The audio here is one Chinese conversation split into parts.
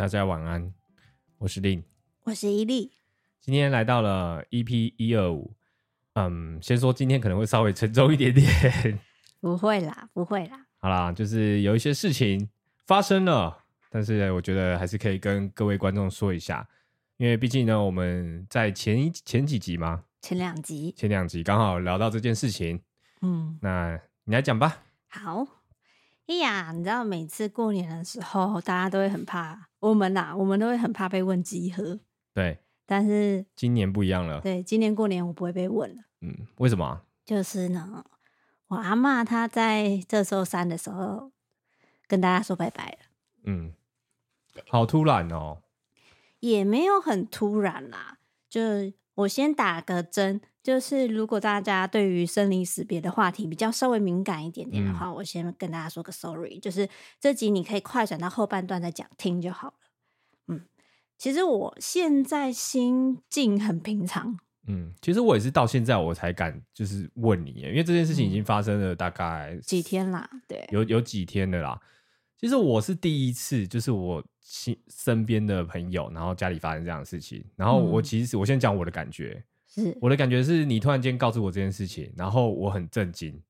大家晚安，我是令，我是伊利，今天来到了 EP 一二五，嗯，先说今天可能会稍微沉重一点点，不会啦，不会啦，好啦，就是有一些事情发生了，但是我觉得还是可以跟各位观众说一下，因为毕竟呢，我们在前一前几集嘛，前两集，前两集刚好聊到这件事情，嗯，那你来讲吧，好。哎呀，你知道每次过年的时候，大家都会很怕我们呐，我们都会很怕被问集合。对，但是今年不一样了。对，今年过年我不会被问了。嗯，为什么？就是呢，我阿妈她在这周三的时候跟大家说拜拜了。嗯，好突然哦。也没有很突然啦，就我先打个针。就是如果大家对于生离死别的话题比较稍微敏感一点点的话，嗯、我先跟大家说个 sorry。就是这集你可以快转到后半段再讲听就好了。嗯，其实我现在心境很平常。嗯，其实我也是到现在我才敢就是问你，因为这件事情已经发生了大概、嗯、几天啦，对，有有几天的啦。其实我是第一次，就是我亲身边的朋友，然后家里发生这样的事情，然后我其实、嗯、我先讲我的感觉。是。我的感觉是你突然间告诉我这件事情，然后我很震惊，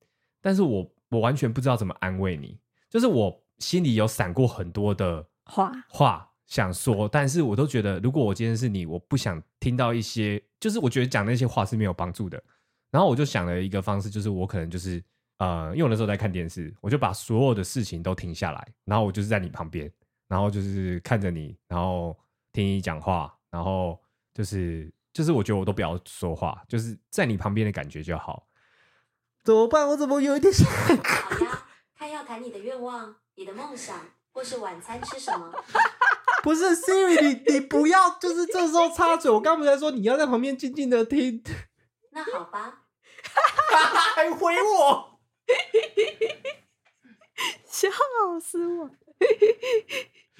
但是我我完全不知道怎么安慰你，就是我心里有闪过很多的话。话想说，但是我都觉得如果我今天是你，我不想听到一些，就是我觉得讲那些话是没有帮助的，然后我就想了一个方式，就是我可能就是呃，因为我那时候在看电视，我就把所有的事情都停下来，然后我就是在你旁边，然后就是看着你，然后听你讲话，然后就是。就是我觉得我都不要说话，就是在你旁边的感觉就好。怎么办？我怎么有一点想？好呀，看要谈你的愿望、你的梦想，或是晚餐吃什么？不是，Siri，你你不要，就是这时候插嘴。我刚不是在说你要在旁边静静的听。那好吧，还回我，笑死我。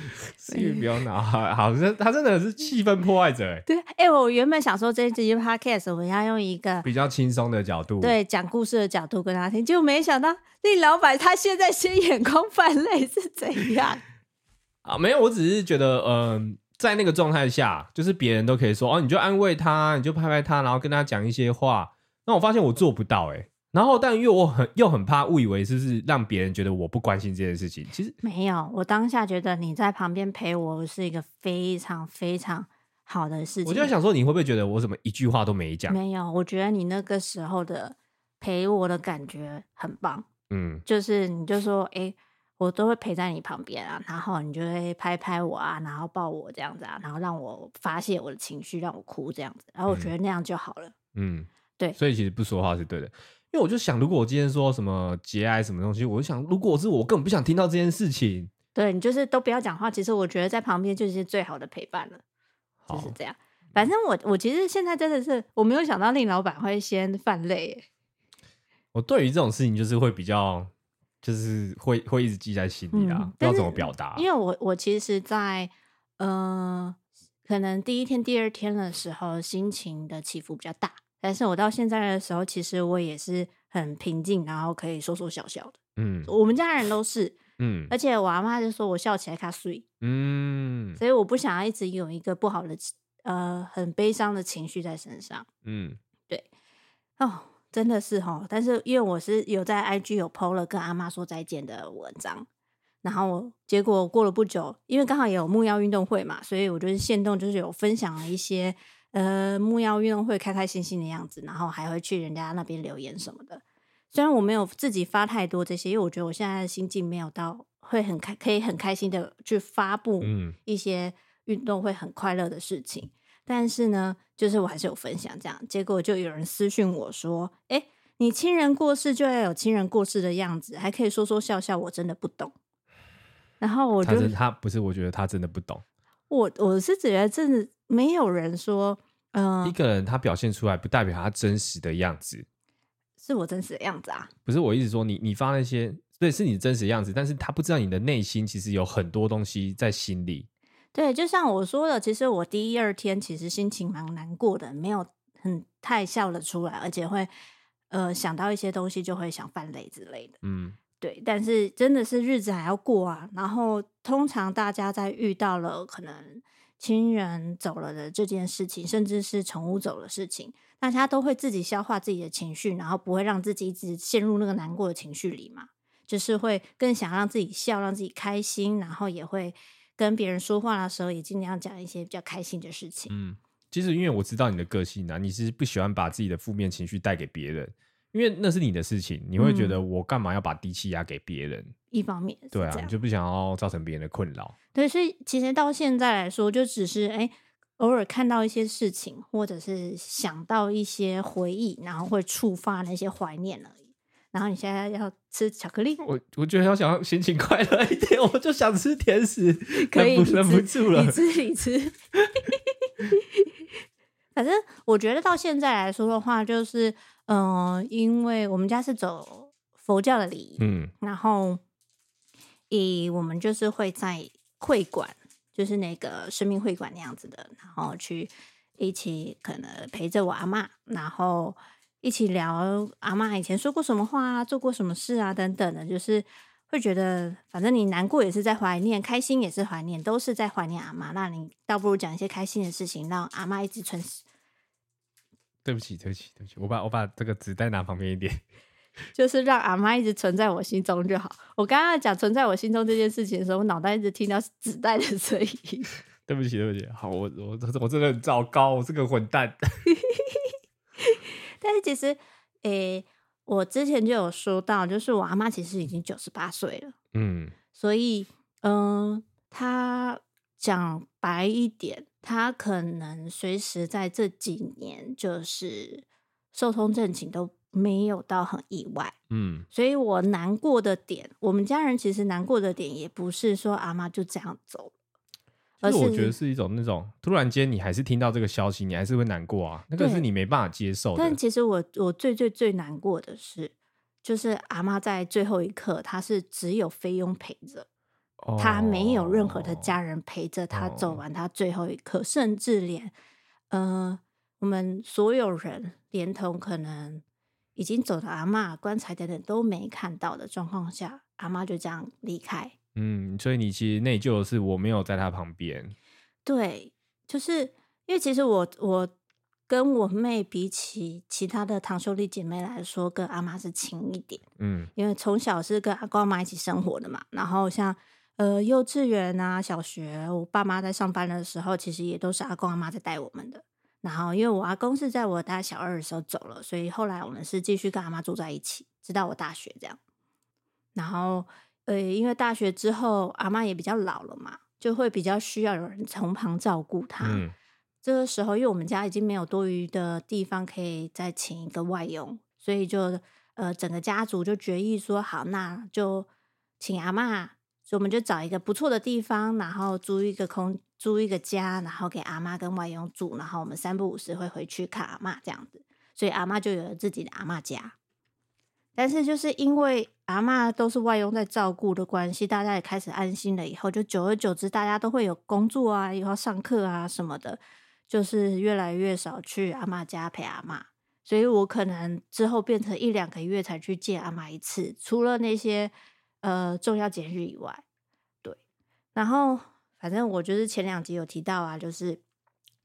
所以不要拿，好像他真的是气氛破坏者哎。对，哎、欸，我原本想说这一集 podcast 我要用一个比较轻松的角度，对，讲故事的角度跟他听，结果没想到那老板他现在先眼眶泛泪是怎样 啊？没有，我只是觉得，嗯、呃，在那个状态下，就是别人都可以说哦，你就安慰他，你就拍拍他，然后跟他讲一些话。那我发现我做不到哎。然后，但因为我很又很怕误以为是不是让别人觉得我不关心这件事情。其实没有，我当下觉得你在旁边陪我是一个非常非常好的事情。我就在想说，你会不会觉得我怎么一句话都没讲？没有，我觉得你那个时候的陪我的感觉很棒。嗯，就是你就说，哎，我都会陪在你旁边啊，然后你就会拍拍我啊，然后抱我这样子啊，然后让我发泄我的情绪，让我哭这样子。然后我觉得那样就好了。嗯，对。所以其实不说话是对的。因为我就想，如果我今天说什么节哀什么东西，我就想，如果是我，我根本不想听到这件事情。对，你就是都不要讲话。其实我觉得在旁边就是最好的陪伴了，就是这样。反正我我其实现在真的是我没有想到令老板会先犯累。我对于这种事情就是会比较，就是会会一直记在心里啊，嗯、不知道怎么表达。因为我我其实在，在呃，可能第一天、第二天的时候，心情的起伏比较大。但是我到现在的时候，其实我也是很平静，然后可以说说笑笑的。嗯，我们家人都是，嗯，而且我阿妈就说我笑起来卡碎，嗯，所以我不想要一直有一个不好的呃很悲伤的情绪在身上。嗯，对，哦，真的是哦。但是因为我是有在 IG 有 PO 了跟阿妈说再见的文章，然后结果过了不久，因为刚好也有木曜运动会嘛，所以我就是现动就是有分享了一些。呃，木曜运动会开开心心的样子，然后还会去人家那边留言什么的。虽然我没有自己发太多这些，因为我觉得我现在的心境没有到会很开，可以很开心的去发布一些运动会很快乐的事情。嗯、但是呢，就是我还是有分享这样。结果就有人私讯我说：“哎，你亲人过世就要有亲人过世的样子，还可以说说笑笑。”我真的不懂。然后我就他，他不是，我觉得他真的不懂。我我是觉得真的。没有人说，嗯、呃，一个人他表现出来不代表他真实的样子，是我真实的样子啊。不是我一直说你，你发那些，对，是你真实的样子，但是他不知道你的内心其实有很多东西在心里。对，就像我说的，其实我第一二天其实心情蛮难过的，没有很太笑了出来，而且会呃想到一些东西就会想犯泪之类的。嗯，对，但是真的是日子还要过啊。然后通常大家在遇到了可能亲人走了的这件事情，甚至是宠物走的事情，大家都会自己消化自己的情绪，然后不会让自己一直陷入那个难过的情绪里嘛。就是会更想让自己笑，让自己开心，然后也会跟别人说话的时候也尽量讲一些比较开心的事情。嗯，其实因为我知道你的个性啊，你是不喜欢把自己的负面情绪带给别人。因为那是你的事情，你会觉得我干嘛要把低气压给别人？嗯，一方面，对啊，你就不想要造成别人的困扰。对，所以其实到现在来说，就只是哎，偶尔看到一些事情，或者是想到一些回忆，然后会触发那些怀念而已。然后你现在要吃巧克力，我我觉得要想要心情快乐一点，我就想吃甜食，可以忍不住了，你吃你吃。你 吃反正我觉得到现在来说的话，就是。嗯、呃，因为我们家是走佛教的礼仪，嗯，然后以我们就是会在会馆，就是那个生命会馆那样子的，然后去一起可能陪着我阿妈，然后一起聊阿妈以前说过什么话啊，做过什么事啊等等的，就是会觉得反正你难过也是在怀念，开心也是怀念，都是在怀念阿妈。那你倒不如讲一些开心的事情，让阿妈一直存。对不起，对不起，对不起，我把我把这个纸袋拿旁边一点，就是让阿妈一直存在我心中就好。我刚刚讲存在我心中这件事情的时候，我脑袋一直听到纸袋的声音。对不起，对不起，好，我我我真的很糟糕，我是个混蛋。但是其实，诶，我之前就有说到，就是我阿妈其实已经九十八岁了，嗯，所以，嗯、呃，她讲白一点。他可能随时在这几年就是寿终正寝都没有到很意外，嗯，所以我难过的点，我们家人其实难过的点也不是说阿妈就这样走，而是我觉得是一种那种突然间你还是听到这个消息，你还是会难过啊，那个是你没办法接受的。但其实我我最最最难过的是，就是阿妈在最后一刻，她是只有菲佣陪着。他没有任何的家人陪着他走完他最后一刻，oh. 甚至连，呃，我们所有人连同可能已经走的阿妈、棺材等等都没看到的状况下，阿妈就这样离开。嗯，所以你其实内疚的是我没有在他旁边。对，就是因为其实我我跟我妹比起其他的堂兄弟姐妹来说，跟阿妈是亲一点。嗯，因为从小是跟阿公阿妈一起生活的嘛，然后像。呃，幼稚园啊，小学，我爸妈在上班的时候，其实也都是阿公阿妈在带我们的。然后，因为我阿公是在我大小二的时候走了，所以后来我们是继续跟阿妈住在一起，直到我大学这样。然后，呃，因为大学之后阿妈也比较老了嘛，就会比较需要有人从旁照顾她。嗯。这个时候，因为我们家已经没有多余的地方可以再请一个外佣，所以就呃，整个家族就决议说，好，那就请阿妈。所以我们就找一个不错的地方，然后租一个空，租一个家，然后给阿妈跟外佣住，然后我们三不五时会回去看阿妈这样子。所以阿妈就有了自己的阿妈家。但是就是因为阿妈都是外佣在照顾的关系，大家也开始安心了。以后就久而久之，大家都会有工作啊，以后上课啊什么的，就是越来越少去阿妈家陪阿妈。所以我可能之后变成一两个月才去见阿妈一次，除了那些。呃，重要节日以外，对，然后反正我就是前两集有提到啊，就是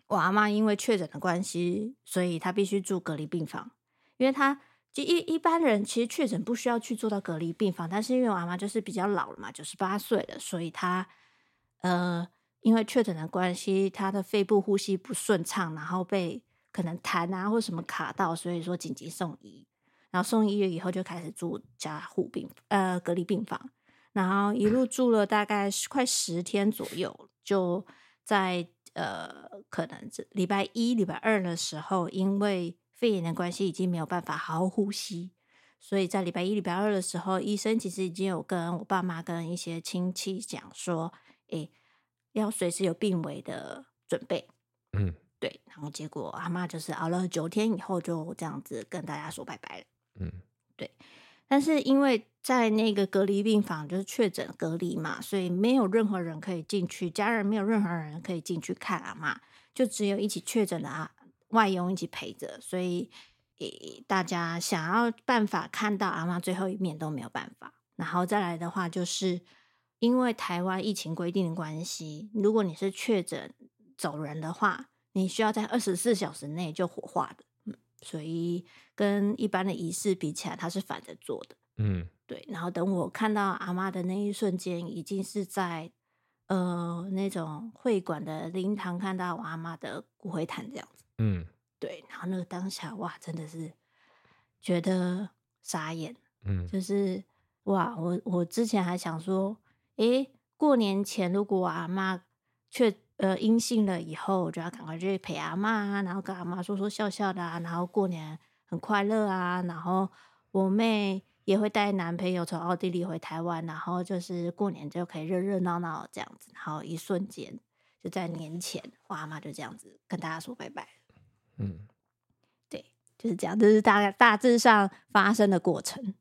我阿妈因为确诊的关系，所以她必须住隔离病房。因为她就一一般人其实确诊不需要去住到隔离病房，但是因为我阿妈就是比较老了嘛，九十八岁了，所以她呃因为确诊的关系，她的肺部呼吸不顺畅，然后被可能痰啊或什么卡到，所以说紧急送医。然后送医院以后就开始住加护病呃隔离病房，然后一路住了大概快十天左右，就在呃可能这礼拜一礼拜二的时候，因为肺炎的关系已经没有办法好好呼吸，所以在礼拜一礼拜二的时候，医生其实已经有跟我爸妈跟一些亲戚讲说，诶要随时有病危的准备，嗯，对，然后结果阿妈就是熬了九天以后就这样子跟大家说拜拜了。嗯，对，但是因为在那个隔离病房就是确诊隔离嘛，所以没有任何人可以进去，家人没有任何人可以进去看阿嬷，就只有一起确诊的啊外佣一起陪着，所以大家想要办法看到阿妈最后一面都没有办法。然后再来的话，就是因为台湾疫情规定的关系，如果你是确诊走人的话，你需要在二十四小时内就火化的。嗯，所以跟一般的仪式比起来，它是反着做的。嗯，对。然后等我看到阿妈的那一瞬间，已经是在呃那种会馆的灵堂看到我阿妈的骨灰坛这样子。嗯，对。然后那个当下，哇，真的是觉得傻眼。嗯，就是。哇，我我之前还想说，诶，过年前如果我阿妈确呃阴性了以后，我就要赶快去陪阿妈啊，然后跟阿妈说说笑笑的啊，然后过年很快乐啊，然后我妹也会带男朋友从奥地利回台湾，然后就是过年就可以热热闹闹这样子，然后一瞬间就在年前，我阿妈就这样子跟大家说拜拜。嗯，对，就是这样，这是大概大致上发生的过程。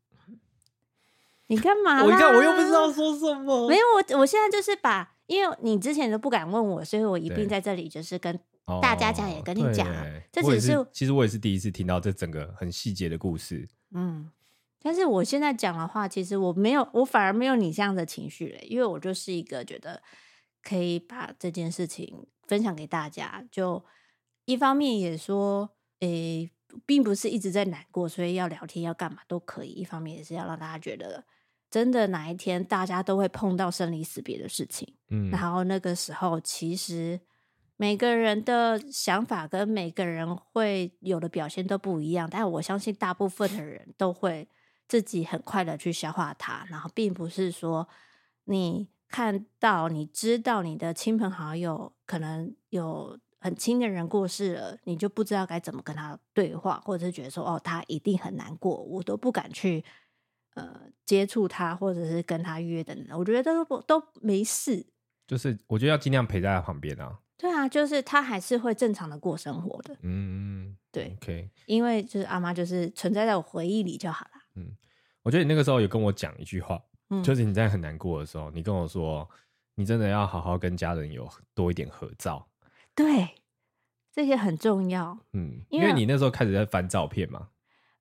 你干嘛？我一看我又不知道说什么。没有，我我现在就是把，因为你之前都不敢问我，所以我一并在这里就是跟大家讲，也跟你讲。哦、这只是，是其实我也是第一次听到这整个很细节的故事。嗯，但是我现在讲的话，其实我没有，我反而没有你这样的情绪嘞，因为我就是一个觉得可以把这件事情分享给大家，就一方面也说，诶，并不是一直在难过，所以要聊天要干嘛都可以。一方面也是要让大家觉得。真的哪一天大家都会碰到生离死别的事情，嗯，然后那个时候其实每个人的想法跟每个人会有的表现都不一样，但我相信大部分的人都会自己很快的去消化它，然后并不是说你看到你知道你的亲朋好友可能有很亲的人过世了，你就不知道该怎么跟他对话，或者是觉得说哦他一定很难过，我都不敢去。呃，接触他或者是跟他约的人，我觉得都不都没事。就是我觉得要尽量陪在他旁边啊。对啊，就是他还是会正常的过生活的。嗯，对，OK。因为就是阿妈就是存在在我回忆里就好了。嗯，我觉得你那个时候有跟我讲一句话，嗯，就是你在很难过的时候，你跟我说，你真的要好好跟家人有多一点合照。对，这些很重要。嗯，因为你那时候开始在翻照片嘛。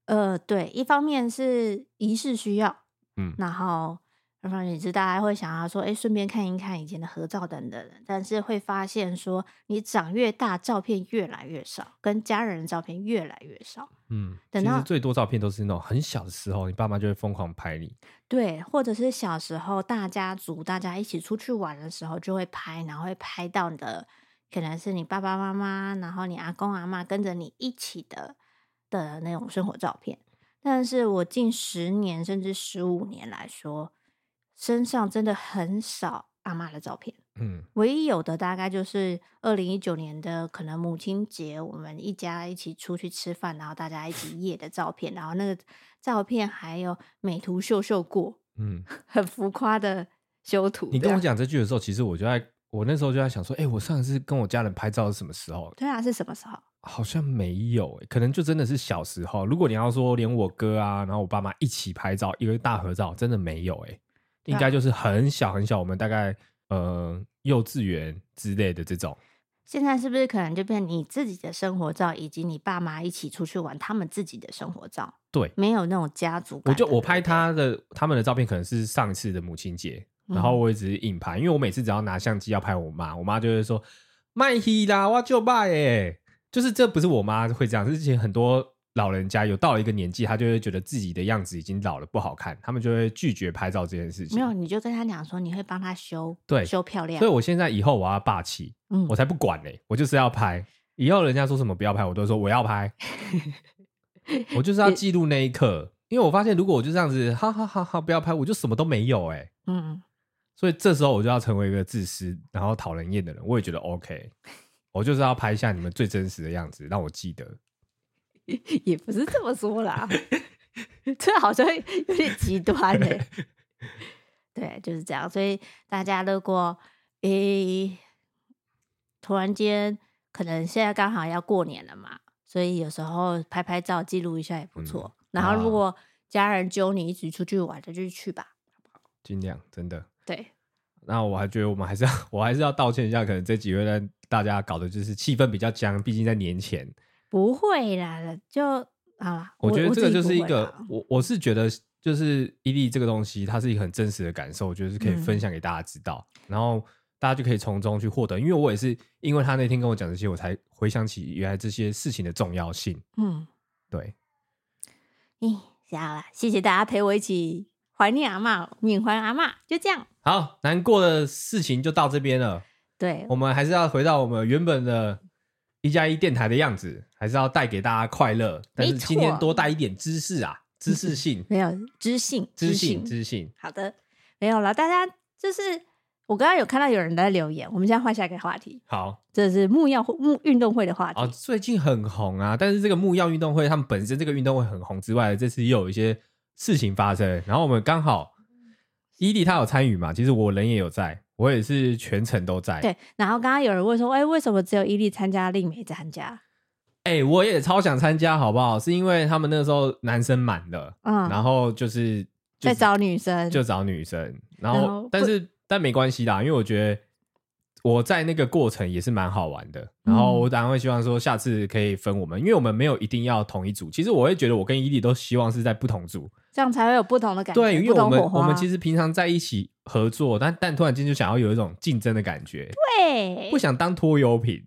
呃，对，一方面是仪式需要，嗯，然后二方面是大家会想要说，哎，顺便看一看以前的合照等等，但是会发现说，你长越大，照片越来越少，跟家人的照片越来越少，嗯，等到最多照片都是那种很小的时候，你爸妈就会疯狂拍你，对，或者是小时候大家族大家一起出去玩的时候就会拍，然后会拍到你的可能是你爸爸妈妈，然后你阿公阿妈跟着你一起的。的那种生活照片，但是我近十年甚至十五年来说，身上真的很少阿妈的照片。嗯，唯一有的大概就是二零一九年的可能母亲节，我们一家一起出去吃饭，然后大家一起夜的照片，然后那个照片还有美图秀秀过，嗯，很浮夸的修图。你跟我讲这句的时候，其实我就在我那时候就在想说，哎、欸，我上一次跟我家人拍照是什么时候？对啊，是什么时候？好像没有、欸，可能就真的是小时候。如果你要说连我哥啊，然后我爸妈一起拍照，一个大合照，真的没有、欸，哎，应该就是很小很小，我们大概呃幼稚园之类的这种。现在是不是可能就变成你自己的生活照，以及你爸妈一起出去玩他们自己的生活照？对，没有那种家族感。我就我拍他的他们的照片，可能是上一次的母亲节，然后我一直硬拍，因为我每次只要拿相机要拍我妈，我妈就会说卖戏啦，我就卖哎。就是这不是我妈会这样，之前很多老人家有到了一个年纪，他就会觉得自己的样子已经老了不好看，他们就会拒绝拍照这件事情。没有，你就跟他讲说你会帮他修，对，修漂亮。所以我现在以后我要霸气，嗯，我才不管呢、欸，我就是要拍。以后人家说什么不要拍，我都说我要拍，我就是要记录那一刻。因为我发现如果我就这样子，哈哈哈哈，不要拍，我就什么都没有哎、欸，嗯，所以这时候我就要成为一个自私然后讨人厌的人，我也觉得 OK。我就是要拍一下你们最真实的样子，让我记得。也不是这么说啦，这好像有点极端呢。对，就是这样。所以大家如果诶、欸，突然间可能现在刚好要过年了嘛，所以有时候拍拍照记录一下也不错、嗯。然后如果家人揪你一起出去玩，就去吧，尽量真的。对。那我还觉得我们还是要，我还是要道歉一下，可能这几位呢，大家搞的就是气氛比较僵，毕竟在年前。不会啦，就好啦，我觉得这个就是一个，我我，我是觉得就是伊利这个东西，它是一个很真实的感受，我觉得是可以分享给大家知道，嗯、然后大家就可以从中去获得。因为我也是因为他那天跟我讲这些，我才回想起原来这些事情的重要性。嗯，对。咦，好了，谢谢大家陪我一起怀念阿嬷，缅怀阿嬷，就这样。好，难过的事情就到这边了。对，我们还是要回到我们原本的一加一电台的样子，还是要带给大家快乐。但是今天多带一点知识啊。知识性 没有知性，知性知性。好的，没有了。大家就是我刚刚有看到有人在留言，我们现在换下一个话题。好，这是木曜木运动会的话题。哦，最近很红啊！但是这个木曜运动会，他们本身这个运动会很红之外，这次又有一些事情发生。然后我们刚好伊利他有参与嘛？其实我人也有在，我也是全程都在。对。然后刚刚有人问说，哎，为什么只有伊利参加，令没参加？哎、欸，我也超想参加，好不好？是因为他们那个时候男生满了，嗯，然后就是在找女生，就找女生，然后，然后但是但没关系啦，因为我觉得我在那个过程也是蛮好玩的。然后我当然会希望说下次可以分我们，因为我们没有一定要同一组。其实我会觉得我跟伊利都希望是在不同组，这样才会有不同的感觉。对，因为我们我们其实平常在一起合作，但但突然间就想要有一种竞争的感觉，对，不想当拖油瓶，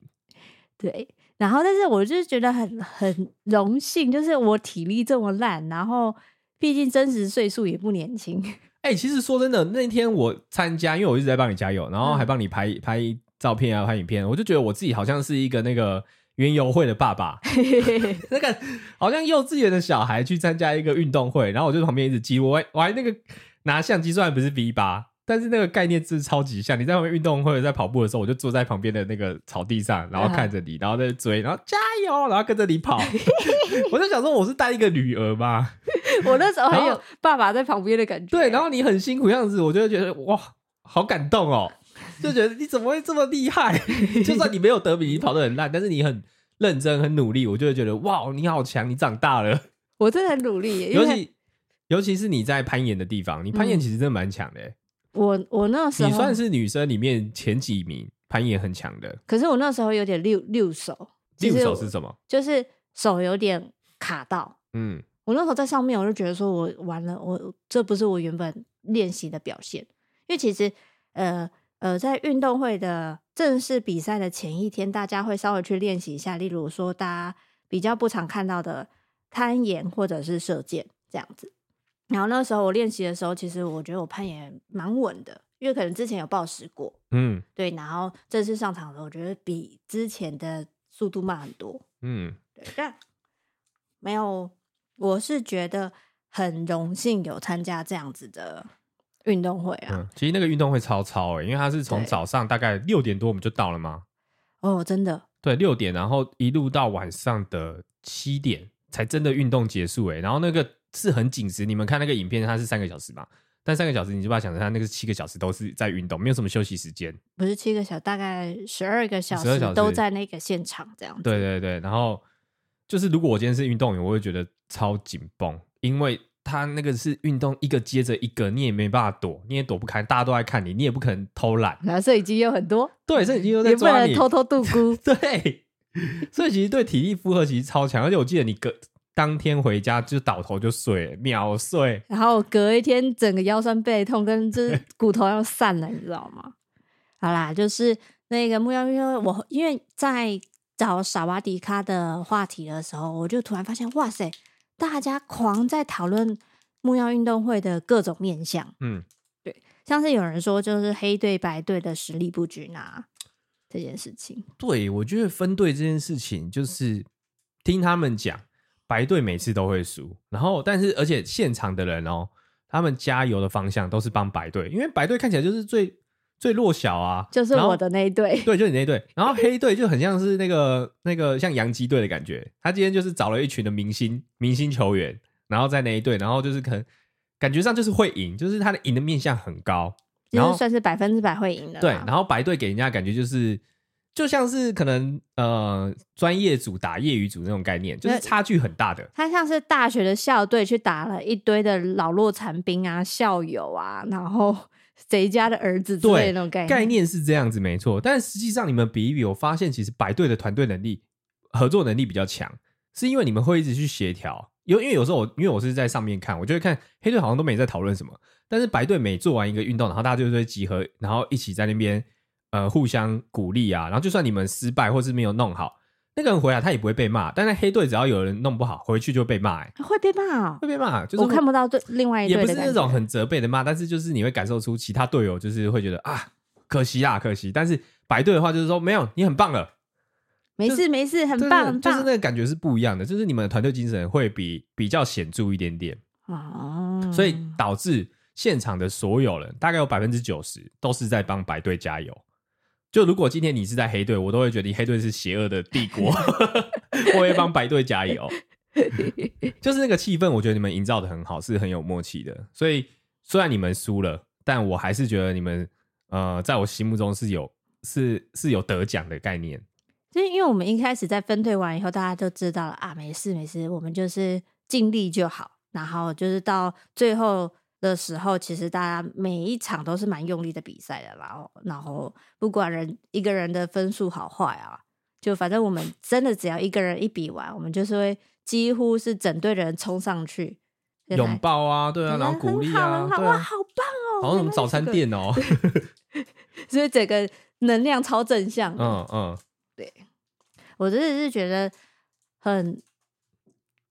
对。然后，但是我就是觉得很很荣幸，就是我体力这么烂，然后毕竟真实岁数也不年轻。哎、欸，其实说真的，那天我参加，因为我一直在帮你加油，然后还帮你拍、嗯、拍照片啊，拍影片，我就觉得我自己好像是一个那个园游会的爸爸，那个好像幼稚园的小孩去参加一个运动会，然后我就旁边一直记，我还我还那个拿相机，虽然不是 V 八。但是那个概念是超级像，你在外面运动或者在跑步的时候，我就坐在旁边的那个草地上，然后看着你，然后在追，然后加油，然后跟着你跑。我就想说，我是带一个女儿吗？我那时候还有爸爸在旁边的感觉。对，然后你很辛苦样子，我就会觉得哇，好感动哦，就觉得你怎么会这么厉害？就算你没有得比，你跑得很烂，但是你很认真、很努力，我就会觉得哇，你好强，你长大了。我真的很努力，尤其尤其是你在攀岩的地方，你攀岩其实真的蛮强的。我我那时候你算是女生里面前几名攀岩很强的，可是我那时候有点六六手。六手是什么？就是手有点卡到。嗯，我那时候在上面，我就觉得说我完了，我这不是我原本练习的表现。因为其实呃呃，在运动会的正式比赛的前一天，大家会稍微去练习一下，例如说大家比较不常看到的攀岩或者是射箭这样子。然后那时候我练习的时候，其实我觉得我攀岩蛮稳的，因为可能之前有暴食过，嗯，对。然后正式上场的时候，我觉得比之前的速度慢很多，嗯，对。但没有，我是觉得很荣幸有参加这样子的运动会啊。嗯，其实那个运动会超超诶，因为它是从早上大概六点多我们就到了嘛。哦，真的。对，六点，然后一路到晚上的七点才真的运动结束诶，然后那个。是很紧实，你们看那个影片，它是三个小时嘛？但三个小时，你就把它想成它那个七个小时都是在运动，没有什么休息时间。不是七个小时，大概十二个小时都在那个现场这样子。对对对，然后就是如果我今天是运动员，我会觉得超紧绷，因为他那个是运动一个接着一个，你也没办法躲，你也躲不开，大家都在看你，你也不可能偷懒。然后摄影机有很多，对，摄影机又在抓你，也不能偷偷度孤。对，所以其实对体力负荷其实超强，而且我记得你隔。当天回家就倒头就睡，秒睡。然后隔一天整个腰酸背痛，跟就是骨头要散了，你知道吗？好啦，就是那个木曜运动会，我因为在找萨瓦迪卡的话题的时候，我就突然发现，哇塞，大家狂在讨论木曜运动会的各种面向。嗯，对，像是有人说，就是黑队白队的实力不均啊，这件事情。对，我觉得分队这件事情，就是听他们讲。白队每次都会输，然后但是而且现场的人哦，他们加油的方向都是帮白队，因为白队看起来就是最最弱小啊，就是我的那一队，对，就是你那一队。然后黑队就很像是那个那个像洋基队的感觉，他今天就是找了一群的明星明星球员，然后在那一队，然后就是可能感觉上就是会赢，就是他的赢的面向很高，然后就是算是百分之百会赢的。对，然后白队给人家感觉就是。就像是可能呃专业组打业余组那种概念，就是差距很大的。他像是大学的校队去打了一堆的老弱残兵啊、校友啊，然后谁家的儿子之类的那种概念。概念是这样子没错，但实际上你们比一比，我发现其实白队的团队能力、合作能力比较强，是因为你们会一直去协调。因为因为有时候我因为我是在上面看，我就会看黑队好像都没在讨论什么，但是白队每做完一个运动，然后大家就会集合，然后一起在那边呃互相鼓励啊。然后就算你们失败或是没有弄好，那个人回来他也不会被骂。但是黑队只要有人弄不好，回去就被骂、欸，会被骂、哦，会被骂。就是我看不到对另外一队也不是那种很责备的骂，但是就是你会感受出其他队友就是会觉得啊，可惜啊，可惜。但是白队的话就是说没有，你很棒了。没事没事，很棒很棒，就是那个感觉是不一样的，就是你们的团队精神会比比较显著一点点哦，所以导致现场的所有人大概有百分之九十都是在帮白队加油。就如果今天你是在黑队，我都会觉得黑队是邪恶的帝国，我会帮白队加油。就是那个气氛，我觉得你们营造的很好，是很有默契的。所以虽然你们输了，但我还是觉得你们呃，在我心目中是有是是有得奖的概念。就是因为我们一开始在分队完以后，大家都知道了啊，没事没事，我们就是尽力就好。然后就是到最后的时候，其实大家每一场都是蛮用力的比赛的。然后，然后不管人一个人的分数好坏啊，就反正我们真的只要一个人一比完，我们就是会几乎是整队的人冲上去拥抱啊，对啊，然后鼓励啊，对啊，哇，好棒哦，好像什么早餐店哦，所以整个能量超正向。嗯嗯。对，我真的是觉得很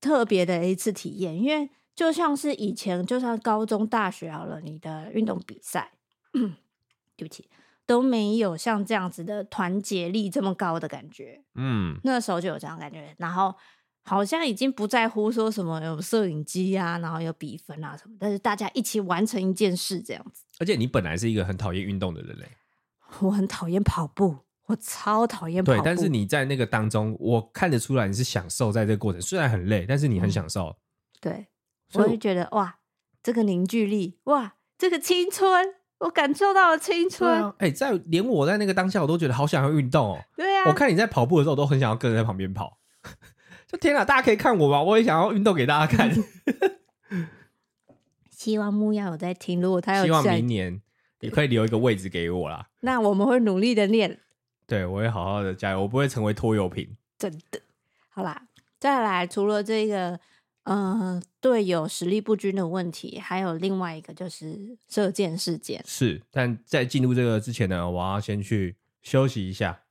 特别的一次体验，因为就像是以前，就算高中、大学好了，你的运动比赛，对不起，都没有像这样子的团结力这么高的感觉。嗯，那时候就有这样感觉，然后好像已经不在乎说什么有摄影机啊，然后有比分啊什么，但是大家一起完成一件事这样子。而且你本来是一个很讨厌运动的人嘞，我很讨厌跑步。我超讨厌跑步，对，但是你在那个当中，我看得出来你是享受在这个过程，虽然很累，但是你很享受。嗯、对，我就觉得哇，这个凝聚力，哇，这个青春，我感受到了青春。哎、啊欸，在连我在那个当下，我都觉得好想要运动哦。对啊，我看你在跑步的时候，我都很想要跟着在旁边跑。就天哪，大家可以看我吧？我也想要运动给大家看。希望木曜有在听，如果他有，希望明年也可以留一个位置给我啦。那我们会努力的练。对，我会好好的加油，我不会成为拖油瓶。真的，好啦，再来，除了这个，呃，队友实力不均的问题，还有另外一个就是射箭事件。是，但在进入这个之前呢，我要先去休息一下。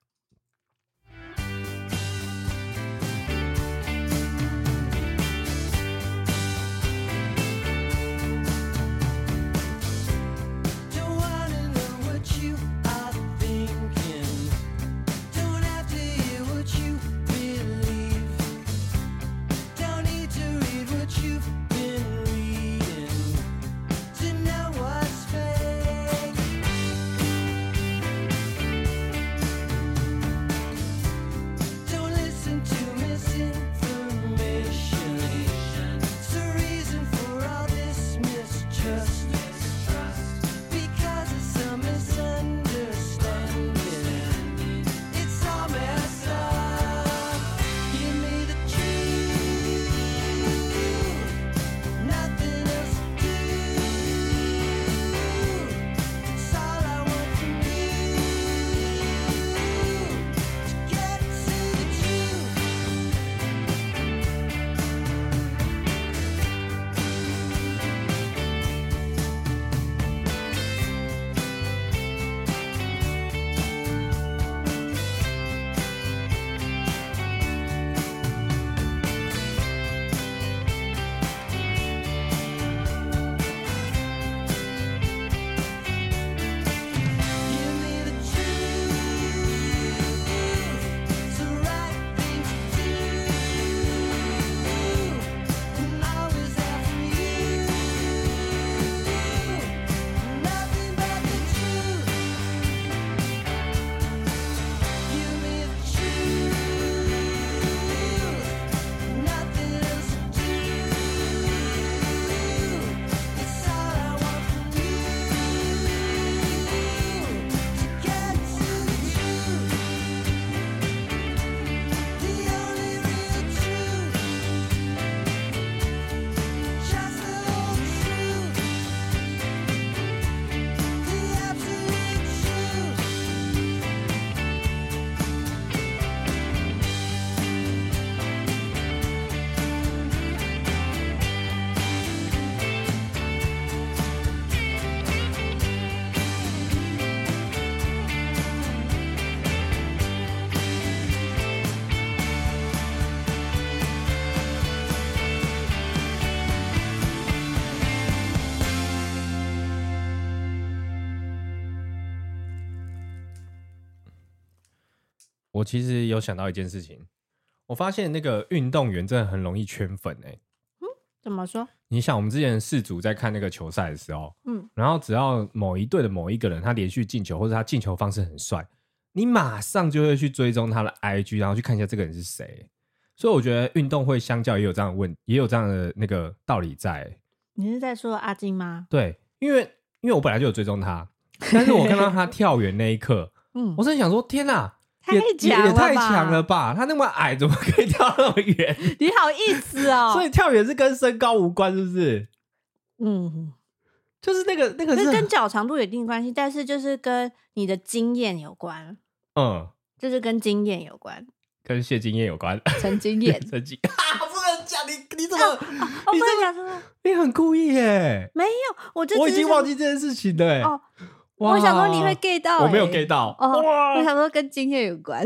其实有想到一件事情，我发现那个运动员真的很容易圈粉哎、欸。嗯，怎么说？你想，我们之前世足在看那个球赛的时候，嗯，然后只要某一队的某一个人他连续进球，或者他进球方式很帅，你马上就会去追踪他的 IG，然后去看一下这个人是谁。所以我觉得运动会相较也有这样的问，也有这样的那个道理在、欸。你是在说阿金吗？对，因为因为我本来就有追踪他，但是我看到他跳远那一刻，嗯，我真的想说，天哪，太强了，也太强了吧！他那么矮，怎么可以跳那么远？你好意思哦？所以跳远是跟身高无关，是不是？嗯，就是那个那个是跟脚长度有一定关系，但是就是跟你的经验有关。嗯，就是跟经验有关。跟谢经验有关，陈经验，陈经啊，不能讲你，你怎么？啊啊、我不能讲什么？你很故意耶？没有，我就我已经忘记这件事情了。哦，我想说你会 get 到，我没有 get 到。哦，我想说跟经验有关，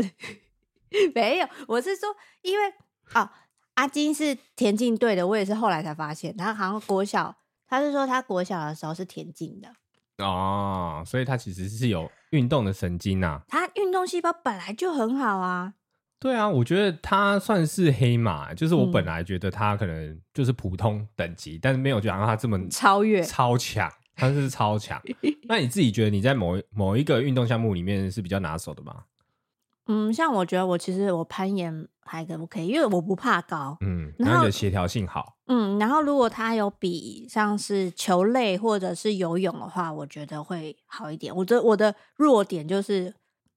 没有，我是说，因为哦，阿金是田径队的，我也是后来才发现，他好像国小，他是说他国小的时候是田径的。哦，所以他其实是有运动的神经呐。他运动细胞本来就很好啊。对啊，我觉得他算是黑马，就是我本来觉得他可能就是普通等级，嗯、但是没有觉得他这么超越、超强，他是超强。那你自己觉得你在某某一个运动项目里面是比较拿手的吗？嗯，像我觉得我其实我攀岩还可不可以，因为我不怕高，嗯，然后你的协调性好，嗯，然后如果他有比像是球类或者是游泳的话，我觉得会好一点。我的我的弱点就是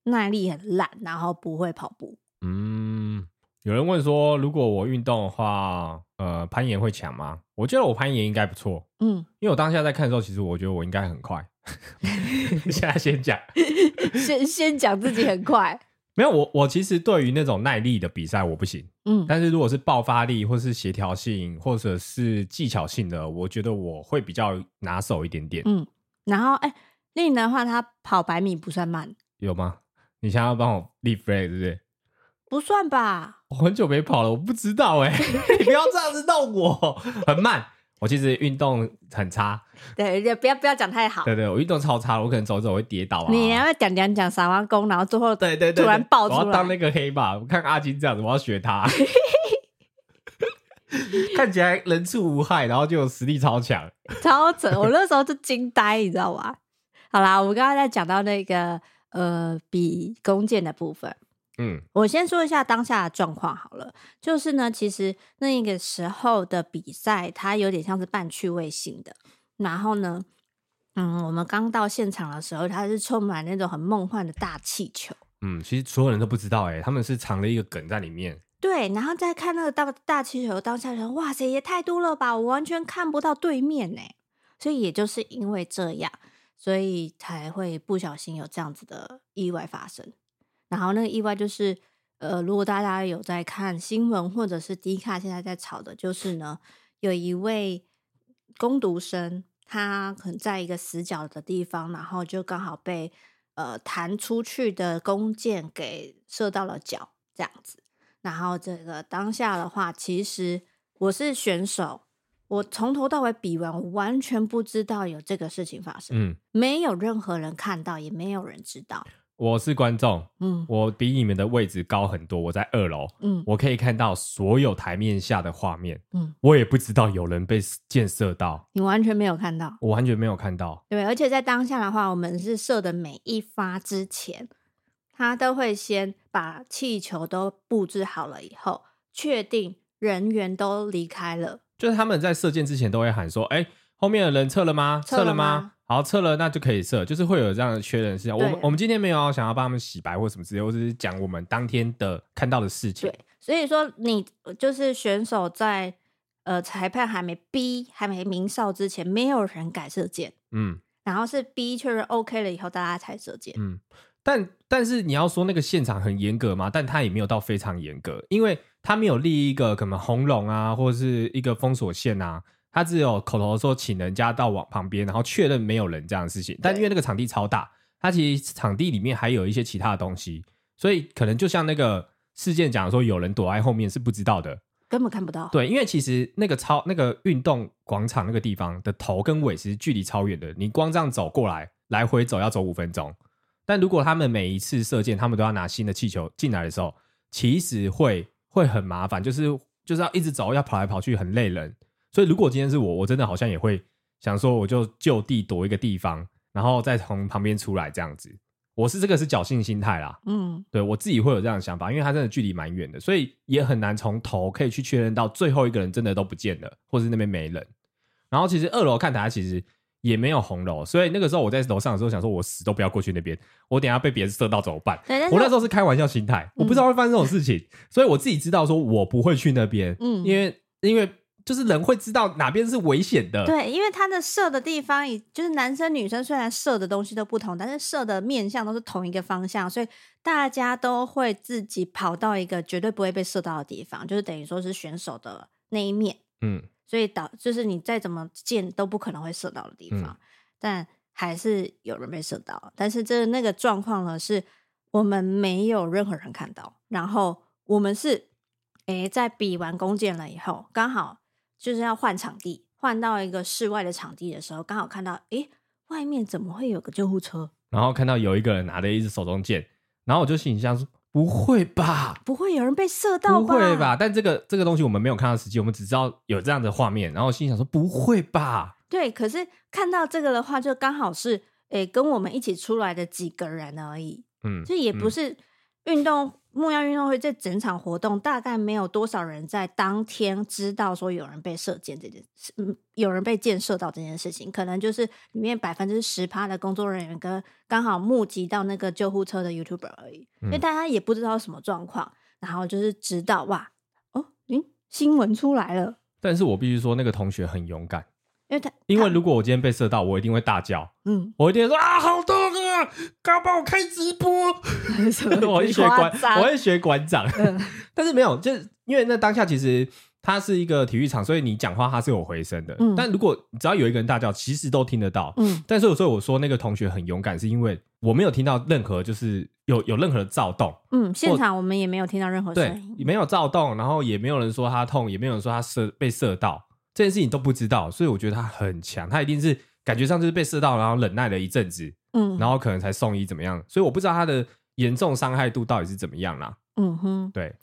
耐力很烂，然后不会跑步。嗯，有人问说，如果我运动的话，呃，攀岩会强吗？我觉得我攀岩应该不错。嗯，因为我当下在看的时候，其实我觉得我应该很快。现在先讲，先先讲自己很快。没有，我我其实对于那种耐力的比赛我不行。嗯，但是如果是爆发力，或是协调性，或者是技巧性的，我觉得我会比较拿手一点点。嗯，然后哎，另的话，他跑百米不算慢，有吗？你想要帮我立 flag 对不对？不算吧，我很久没跑了，我不知道哎、欸，你不要这样子弄我，很慢。我其实运动很差，对，不要不要讲太好。对对，我运动超差，我可能走走会跌倒啊。你要讲讲讲撒完功，然后最后对对对，突然爆出来，我要当那个黑马。我看阿金这样子，我要学他，看起来人畜无害，然后就有实力超强，超扯。我那时候就惊呆，你知道吗？好啦，我们刚刚在讲到那个呃比弓箭的部分。嗯，我先说一下当下的状况好了。就是呢，其实那个时候的比赛，它有点像是半趣味性的。然后呢，嗯，我们刚到现场的时候，它是充满那种很梦幻的大气球。嗯，其实所有人都不知道、欸，哎，他们是藏了一个梗在里面。对，然后再看那个大大气球，当下人，哇塞，也太多了吧，我完全看不到对面呢。所以也就是因为这样，所以才会不小心有这样子的意外发生。然后那个意外就是，呃，如果大家有在看新闻或者是迪卡现在在吵的，就是呢，有一位工读生，他可能在一个死角的地方，然后就刚好被呃弹出去的弓箭给射到了脚，这样子。然后这个当下的话，其实我是选手，我从头到尾比完，我完全不知道有这个事情发生，嗯，没有任何人看到，也没有人知道。我是观众，嗯，我比你们的位置高很多，我在二楼，嗯，我可以看到所有台面下的画面，嗯，我也不知道有人被箭射到，你完全没有看到，我完全没有看到，对，而且在当下的话，我们是射的每一发之前，他都会先把气球都布置好了以后，确定人员都离开了，就是他们在射箭之前都会喊说，哎，后面的人撤了吗？撤了吗？好，撤了，那就可以撤，就是会有这样的确认事项。我们我们今天没有想要帮他们洗白或什么之类，我只是讲我们当天的看到的事情。对，所以说你就是选手在呃裁判还没逼还没鸣哨之前，没有人敢射箭。嗯，然后是逼确认 OK 了以后，大家才射箭。嗯，但但是你要说那个现场很严格吗？但他也没有到非常严格，因为他没有立一个可能红龙啊，或者是一个封锁线啊。他只有口头说请人家到往旁边，然后确认没有人这样的事情。但因为那个场地超大，它其实场地里面还有一些其他的东西，所以可能就像那个事件讲说，有人躲在后面是不知道的，根本看不到。对，因为其实那个超那个运动广场那个地方的头跟尾其实距离超远的，你光这样走过来，来回走要走五分钟。但如果他们每一次射箭，他们都要拿新的气球进来的时候，其实会会很麻烦，就是就是要一直走，要跑来跑去，很累人。所以如果今天是我，我真的好像也会想说，我就就地躲一个地方，然后再从旁边出来这样子。我是这个是侥幸心态啦，嗯，对我自己会有这样的想法，因为他真的距离蛮远的，所以也很难从头可以去确认到最后一个人真的都不见了，或是那边没人。然后其实二楼看台其实也没有红楼，所以那个时候我在楼上的时候想说，我死都不要过去那边，我等下被别人射到怎么办？我那时候是开玩笑心态，我不知道会发生这种事情，嗯、所以我自己知道说我不会去那边，嗯，因为因为。就是人会知道哪边是危险的，对，因为他的射的地方，就是男生女生虽然射的东西都不同，但是射的面向都是同一个方向，所以大家都会自己跑到一个绝对不会被射到的地方，就是等于说是选手的那一面，嗯，所以导就是你再怎么箭都不可能会射到的地方，嗯、但还是有人被射到，但是这那个状况呢，是我们没有任何人看到，然后我们是诶在比完弓箭了以后，刚好。就是要换场地，换到一个室外的场地的时候，刚好看到，诶，外面怎么会有个救护车？然后看到有一个人拿着一支手中剑，然后我就心里想说：不会吧？不会有人被射到吧？不会吧？但这个这个东西我们没有看到实际，我们只知道有这样的画面，然后心想说：不会吧？对，可是看到这个的话，就刚好是，诶，跟我们一起出来的几个人而已，嗯，就也不是运动。嗯木曜运动会这整场活动大概没有多少人在当天知道说有人被射箭这件事，嗯，有人被箭射到这件事情，可能就是里面百分之十趴的工作人员跟刚好目击到那个救护车的 YouTuber 而已，因为大家也不知道什么状况，然后就是知道哇，哦，嗯，新闻出来了。但是我必须说，那个同学很勇敢。因为他，因为如果我今天被射到，我一定会大叫，嗯，我一定会说啊，好痛啊！赶快帮我开直播，我会学馆，我会学馆长。嗯、但是没有，就是因为那当下其实它是一个体育场，所以你讲话它是有回声的。嗯、但如果只要有一个人大叫，其实都听得到。嗯，但是有时候我说那个同学很勇敢，是因为我没有听到任何就是有有任何的躁动。嗯，现场我们也没有听到任何声音，对，没有躁动，然后也没有人说他痛，也没有人说他射被射到。这件事情都不知道，所以我觉得他很强，他一定是感觉上就是被射到，然后忍耐了一阵子，嗯，然后可能才送医怎么样，所以我不知道他的严重伤害度到底是怎么样啦。嗯哼，对。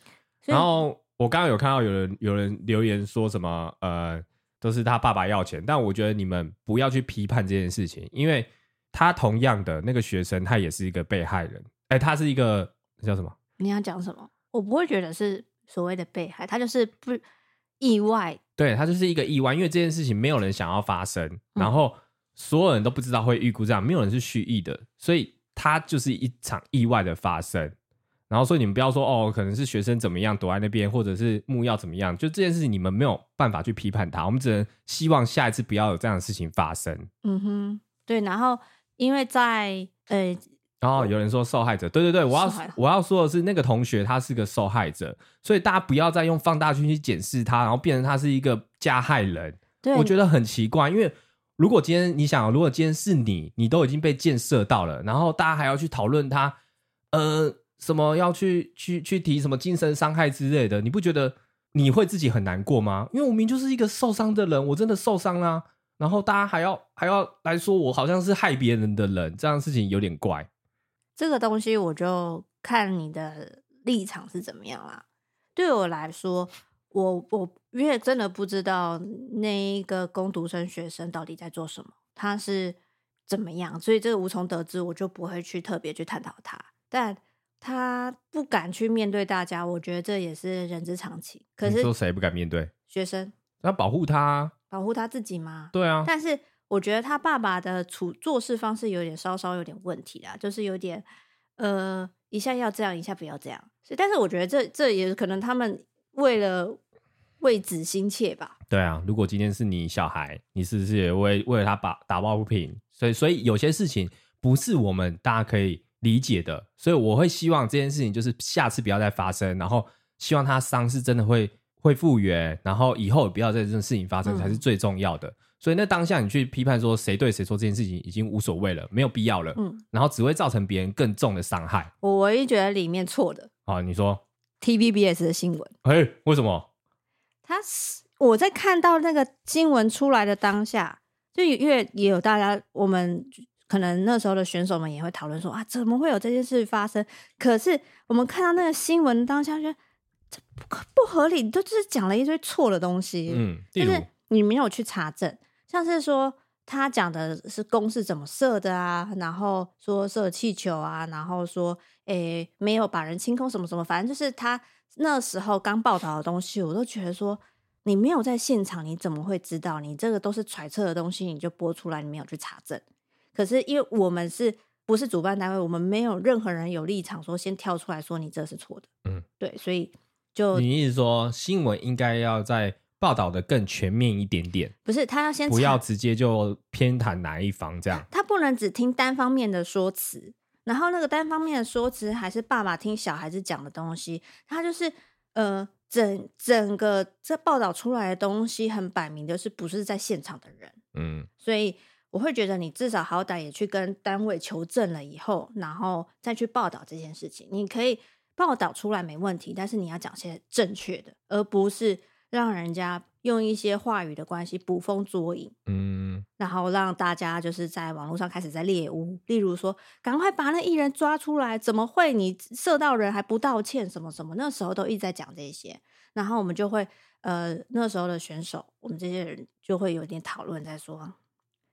然后我刚刚有看到有人有人留言说什么，呃，都是他爸爸要钱，但我觉得你们不要去批判这件事情，因为他同样的那个学生，他也是一个被害人，哎，他是一个叫什么？你要讲什么？我不会觉得是所谓的被害，他就是不意外。对，他就是一个意外，因为这件事情没有人想要发生，嗯、然后所有人都不知道会预估这样，没有人是蓄意的，所以它就是一场意外的发生。然后所以你们不要说哦，可能是学生怎么样躲在那边，或者是木要怎么样，就这件事情你们没有办法去批判他，我们只能希望下一次不要有这样的事情发生。嗯哼，对，然后因为在呃。然后有人说受害者，对对对，我要我要说的是那个同学他是个受害者，所以大家不要再用放大镜去检视他，然后变成他是一个加害人。对，我觉得很奇怪，因为如果今天你想，如果今天是你，你都已经被建设到了，然后大家还要去讨论他，呃，什么要去去去提什么精神伤害之类的，你不觉得你会自己很难过吗？因为我明明就是一个受伤的人，我真的受伤啦，然后大家还要还要来说我好像是害别人的人，这样的事情有点怪。这个东西我就看你的立场是怎么样啦。对我来说，我我因为真的不知道那一个攻读生学生到底在做什么，他是怎么样，所以这个无从得知，我就不会去特别去探讨他。但他不敢去面对大家，我觉得这也是人之常情。可是说谁不敢面对？学生要保护他，保护他自己吗？对啊，但是。我觉得他爸爸的处做事方式有点稍稍有点问题啦，就是有点呃一下要这样，一下不要这样。所以，但是我觉得这这也可能他们为了为子心切吧。对啊，如果今天是你小孩，你是不是也为为了他把打抱不平？所以，所以有些事情不是我们大家可以理解的。所以，我会希望这件事情就是下次不要再发生，然后希望他伤是真的会会复原，然后以后不要再这种事情发生才是最重要的。嗯所以那当下你去批判说谁对谁错这件事情已经无所谓了，没有必要了。嗯，然后只会造成别人更重的伤害。我唯一觉得里面错的，啊，你说 TVBS 的新闻，哎，为什么？他是我在看到那个新闻出来的当下，就因为也有大家我们可能那时候的选手们也会讨论说啊，怎么会有这件事发生？可是我们看到那个新闻当下，就这不不合理，都只是讲了一堆错的东西。嗯，就是你没有去查证，像是说他讲的是弓是怎么射的啊，然后说射气球啊，然后说诶没有把人清空什么什么，反正就是他那时候刚报道的东西，我都觉得说你没有在现场，你怎么会知道？你这个都是揣测的东西，你就播出来，你没有去查证。可是，因为我们是不是主办单位，我们没有任何人有立场说先跳出来说你这是错的。嗯，对，所以就你意思说新闻应该要在报道的更全面一点点？不是，他要先不要直接就偏袒哪一方这样，他不能只听单方面的说辞，然后那个单方面的说辞还是爸爸听小孩子讲的东西，他就是呃整整个这报道出来的东西很摆明的是不是在现场的人，嗯，所以。我会觉得你至少好歹也去跟单位求证了以后，然后再去报道这件事情。你可以报道出来没问题，但是你要讲些正确的，而不是让人家用一些话语的关系捕风捉影，嗯，然后让大家就是在网络上开始在猎巫，例如说赶快把那艺人抓出来，怎么会你射到人还不道歉什么什么？那时候都一直在讲这些，然后我们就会呃那时候的选手，我们这些人就会有点讨论在说。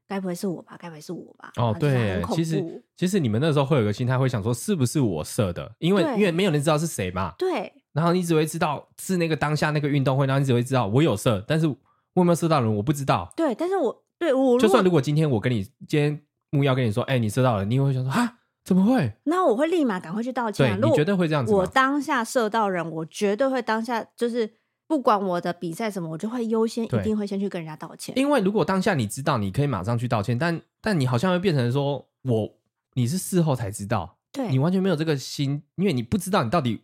该不会是我吧？该不会是我吧？哦，对，其实其实你们那时候会有个心态，会想说是不是我射的？因为因为没有人知道是谁嘛。对。然后你只会知道是那个当下那个运动会，然后你只会知道我有射，但是我有没有射到人，我不知道。对，但是我对我就算如果今天我跟你今天木曜跟你说，哎，你射到了，你会想说啊，怎么会？那我会立马赶快去道歉。对，你绝对会这样子。我当下射到人，我绝对会当下就是。不管我的比赛什么，我就会优先一定会先去跟人家道歉。因为如果当下你知道，你可以马上去道歉，但但你好像会变成说我你是事后才知道，对你完全没有这个心，因为你不知道你到底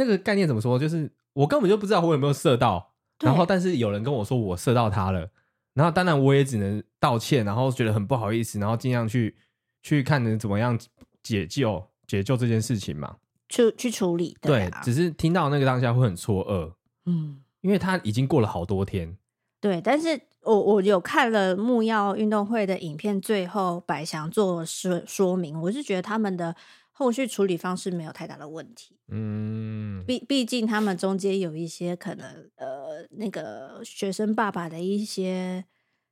那个概念怎么说，就是我根本就不知道我有没有射到，然后但是有人跟我说我射到他了，然后当然我也只能道歉，然后觉得很不好意思，然后尽量去去看能怎么样解救解救这件事情嘛，去去处理。对啊，对，只是听到那个当下会很错愕。嗯，因为他已经过了好多天，对，但是我我有看了木曜运动会的影片，最后百祥做说说明，我是觉得他们的后续处理方式没有太大的问题。嗯，毕毕竟他们中间有一些可能呃那个学生爸爸的一些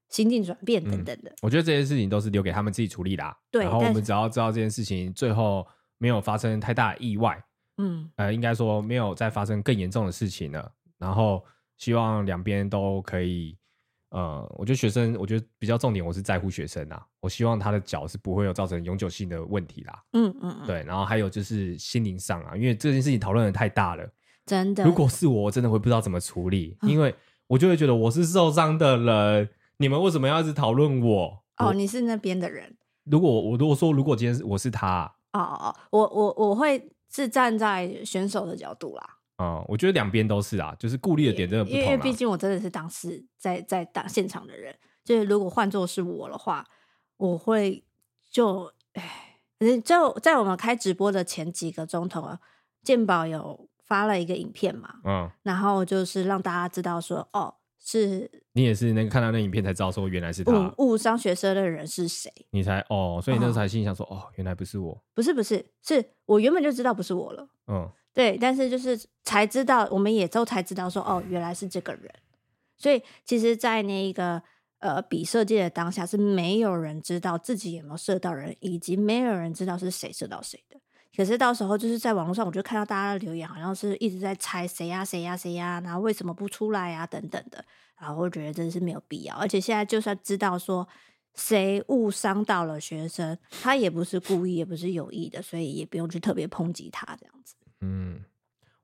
心境转变等等的，嗯，我觉得这些事情都是留给他们自己处理啦。对，然后我们只要知道这件事情最后没有发生太大意外，嗯，呃，应该说没有再发生更严重的事情了。然后希望两边都可以，呃，我觉得学生，我觉得比较重点，我是在乎学生啊。我希望他的脚是不会有造成永久性的问题啦。嗯嗯嗯，对。然后还有就是心灵上啊，因为这件事情讨论的太大了，真的。如果是我，我真的会不知道怎么处理，嗯、因为我就会觉得我是受伤的人，你们为什么要一直讨论我？哦，你是那边的人。如果我如果说如果今天我是他，哦哦哦，我我我会是站在选手的角度啦。嗯，我觉得两边都是啊，就是顾虑的点真的不同啊。因为毕竟我真的是当时在在当现场的人，就是如果换做是我的话，我会就哎，就在我们开直播的前几个钟头啊，健宝有发了一个影片嘛，嗯，然后就是让大家知道说，哦，是。你也是那个看到那影片才知道说原来是他误误伤学生的人是谁，你才哦，所以那时候才心想说，哦，哦，原来不是我，不是不是，是我原本就知道不是我了，嗯。对，但是就是才知道，我们也都才知道说，哦，原来是这个人。所以其实，在那个呃比射箭的当下，是没有人知道自己有没有射到人，以及没有人知道是谁射到谁的。可是到时候就是在网络上，我就看到大家的留言，好像是一直在猜谁呀谁呀谁呀，然后为什么不出来呀等等的。然后我觉得真的是没有必要。而且现在就算知道说谁误伤到了学生，他也不是故意，也不是有意的，所以也不用去特别抨击他这样子。嗯，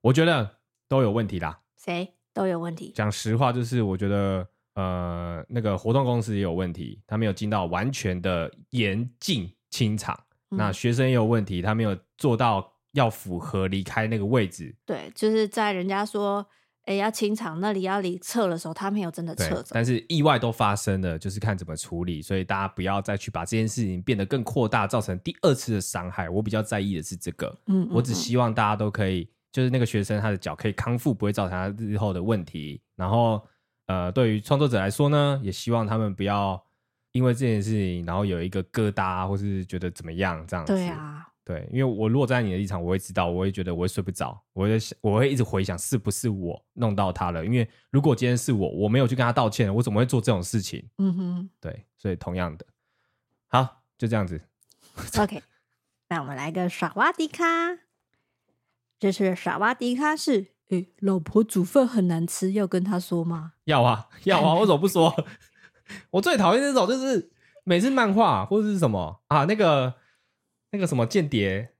我觉得都有问题啦。谁都有问题。讲实话，就是我觉得，呃，那个活动公司也有问题，他没有尽到完全的严禁清场。嗯。那学生也有问题，他没有做到要符合离开那个位置。对，就是在人家说，哎，要清场，那里要离撤的时候，他没有真的撤走。但是意外都发生了，就是看怎么处理。所以大家不要再去把这件事情变得更扩大，造成第二次的伤害。我比较在意的是这个。嗯，嗯，嗯，我只希望大家都可以，就是那个学生他的脚可以康复，不会造成他日后的问题。然后，呃，对于创作者来说呢，也希望他们不要因为这件事情，然后有一个疙瘩，或是觉得怎么样这样子。对啊，对，因为我如果站在你的立场，我会知道，我会觉得我会睡不着，我会想，我会一直回想是不是我弄到他了。因为如果今天是我，我没有去跟他道歉，我怎么会做这种事情？嗯哼，对，所以同样的，好，就这样子。OK，那我们来个傻瓜迪卡，这是傻瓜迪卡是，诶，老婆煮饭很难吃，要跟他说吗？要啊，要啊，我怎么不说？我最讨厌那种，就是每次漫画或者是什么啊，那个那个什么间谍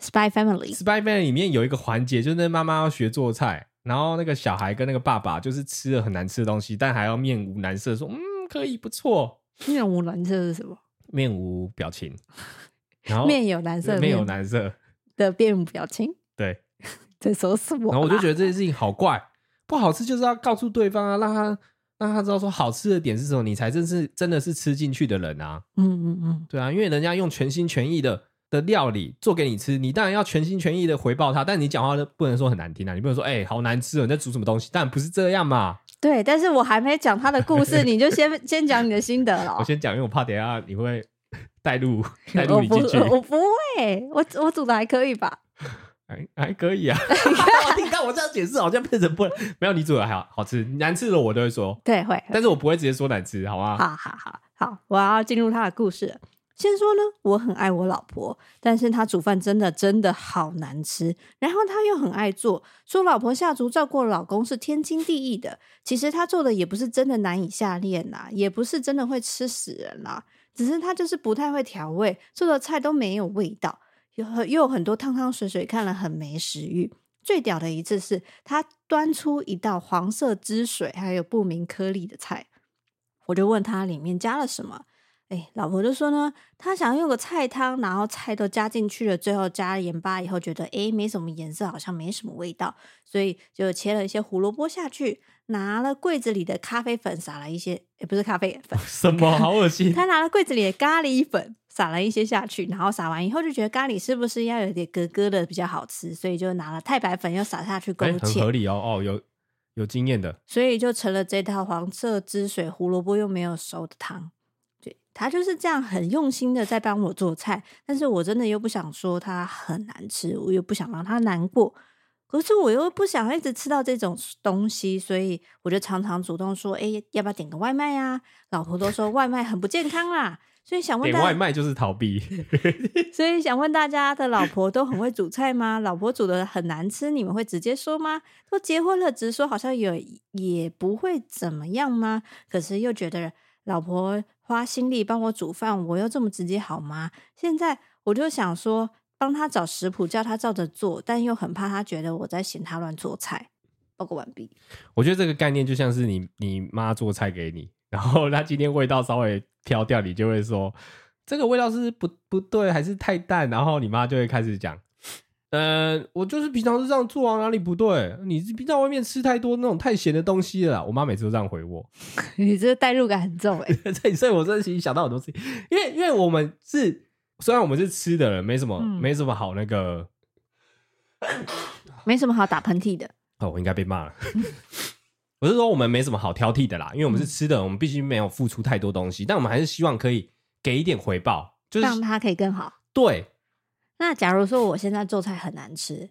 ，Spy Family，Spy Family 里面有一个环节，就是那妈妈要学做菜，然后那个小孩跟那个爸爸就是吃了很难吃的东西，但还要面无难色说，嗯，可以不错。面无难色是什么？面无表情，然后面有难色，面有难色的面无表情。对，在说什么？然后我就觉得这件事情好怪，不好吃就是要告诉对方啊，让他。让他知道说好吃的点是什么，你才真是真的是吃进去的人啊！嗯嗯嗯，对啊，因为人家用全心全意的的料理做给你吃，你当然要全心全意的回报他。但你讲话不能说很难听啊，你不能说哎、欸、好难吃哦，你在煮什么东西？但不是这样嘛。对，但是我还没讲他的故事，你就先先讲你的心得了。我先讲，因为我怕等下你会 带入 带入你进去。我不会，我我煮的还可以吧。还 还可以啊，你看我这样解释好像变成不 没有你煮的还好好吃，难吃的我都会说，对会，但是我不会直接说难吃，好吗？好好好好，我要进入他的故事。先说呢，我很爱我老婆，但是她煮饭真的真的好难吃，然后她又很爱做，说老婆下厨照顾老公是天经地义的。其实她做的也不是真的难以下咽呐，也不是真的会吃死人啦，只是她就是不太会调味，做的菜都没有味道。有又有很多汤汤水水，看了很没食欲。最屌的一次是，他端出一道黄色汁水还有不明颗粒的菜，我就问他里面加了什么。哎，老婆就说呢，他想用个菜汤，然后菜都加进去了，最后加了盐巴以后，觉得哎没什么颜色，好像没什么味道，所以就切了一些胡萝卜下去，拿了柜子里的咖啡粉撒了一些，也不是咖啡粉，什么好恶心？他拿了柜子里的咖喱粉。撒了一些下去，然后撒完以后就觉得咖喱是不是要有点格格的比较好吃，所以就拿了太白粉又撒下去勾芡，很合理哦哦，有有经验的，所以就成了这套黄色汁水胡萝卜又没有熟的汤。对，他就是这样很用心的在帮我做菜，但是我真的又不想说他很难吃，我又不想让他难过，可是我又不想一直吃到这种东西，所以我就常常主动说：“哎，要不要点个外卖啊？”老婆都说外卖很不健康啦。所以想问，点外卖就是逃避。所以想问大家的老婆都很会煮菜吗？老婆煮的很难吃，你们会直接说吗？都结婚了，直说好像也也不会怎么样吗？可是又觉得老婆花心力帮我煮饭，我又这么直接好吗？现在我就想说，帮他找食谱，叫他照着做，但又很怕他觉得我在嫌他乱做菜。报告完毕。我觉得这个概念就像是你你妈做菜给你。然后他今天味道稍微飘掉，你就会说这个味道是不不对，还是太淡？然后你妈就会开始讲，呃，我就是平常是这样做啊，哪里不对？你是平常外面吃太多那种太咸的东西了啦。我妈每次都这样回我，你这个代入感很重哎、欸。所以，我真的其实想到很多事情，因为因为我们是虽然我们是吃的人，没什么、嗯、没什么好那个，没什么好打喷嚏的。哦，我应该被骂了。不是说我们没什么好挑剔的啦，因为我们是吃的，嗯、我们必须没有付出太多东西，但我们还是希望可以给一点回报，就是让它可以更好。对。那假如说我现在做菜很难吃，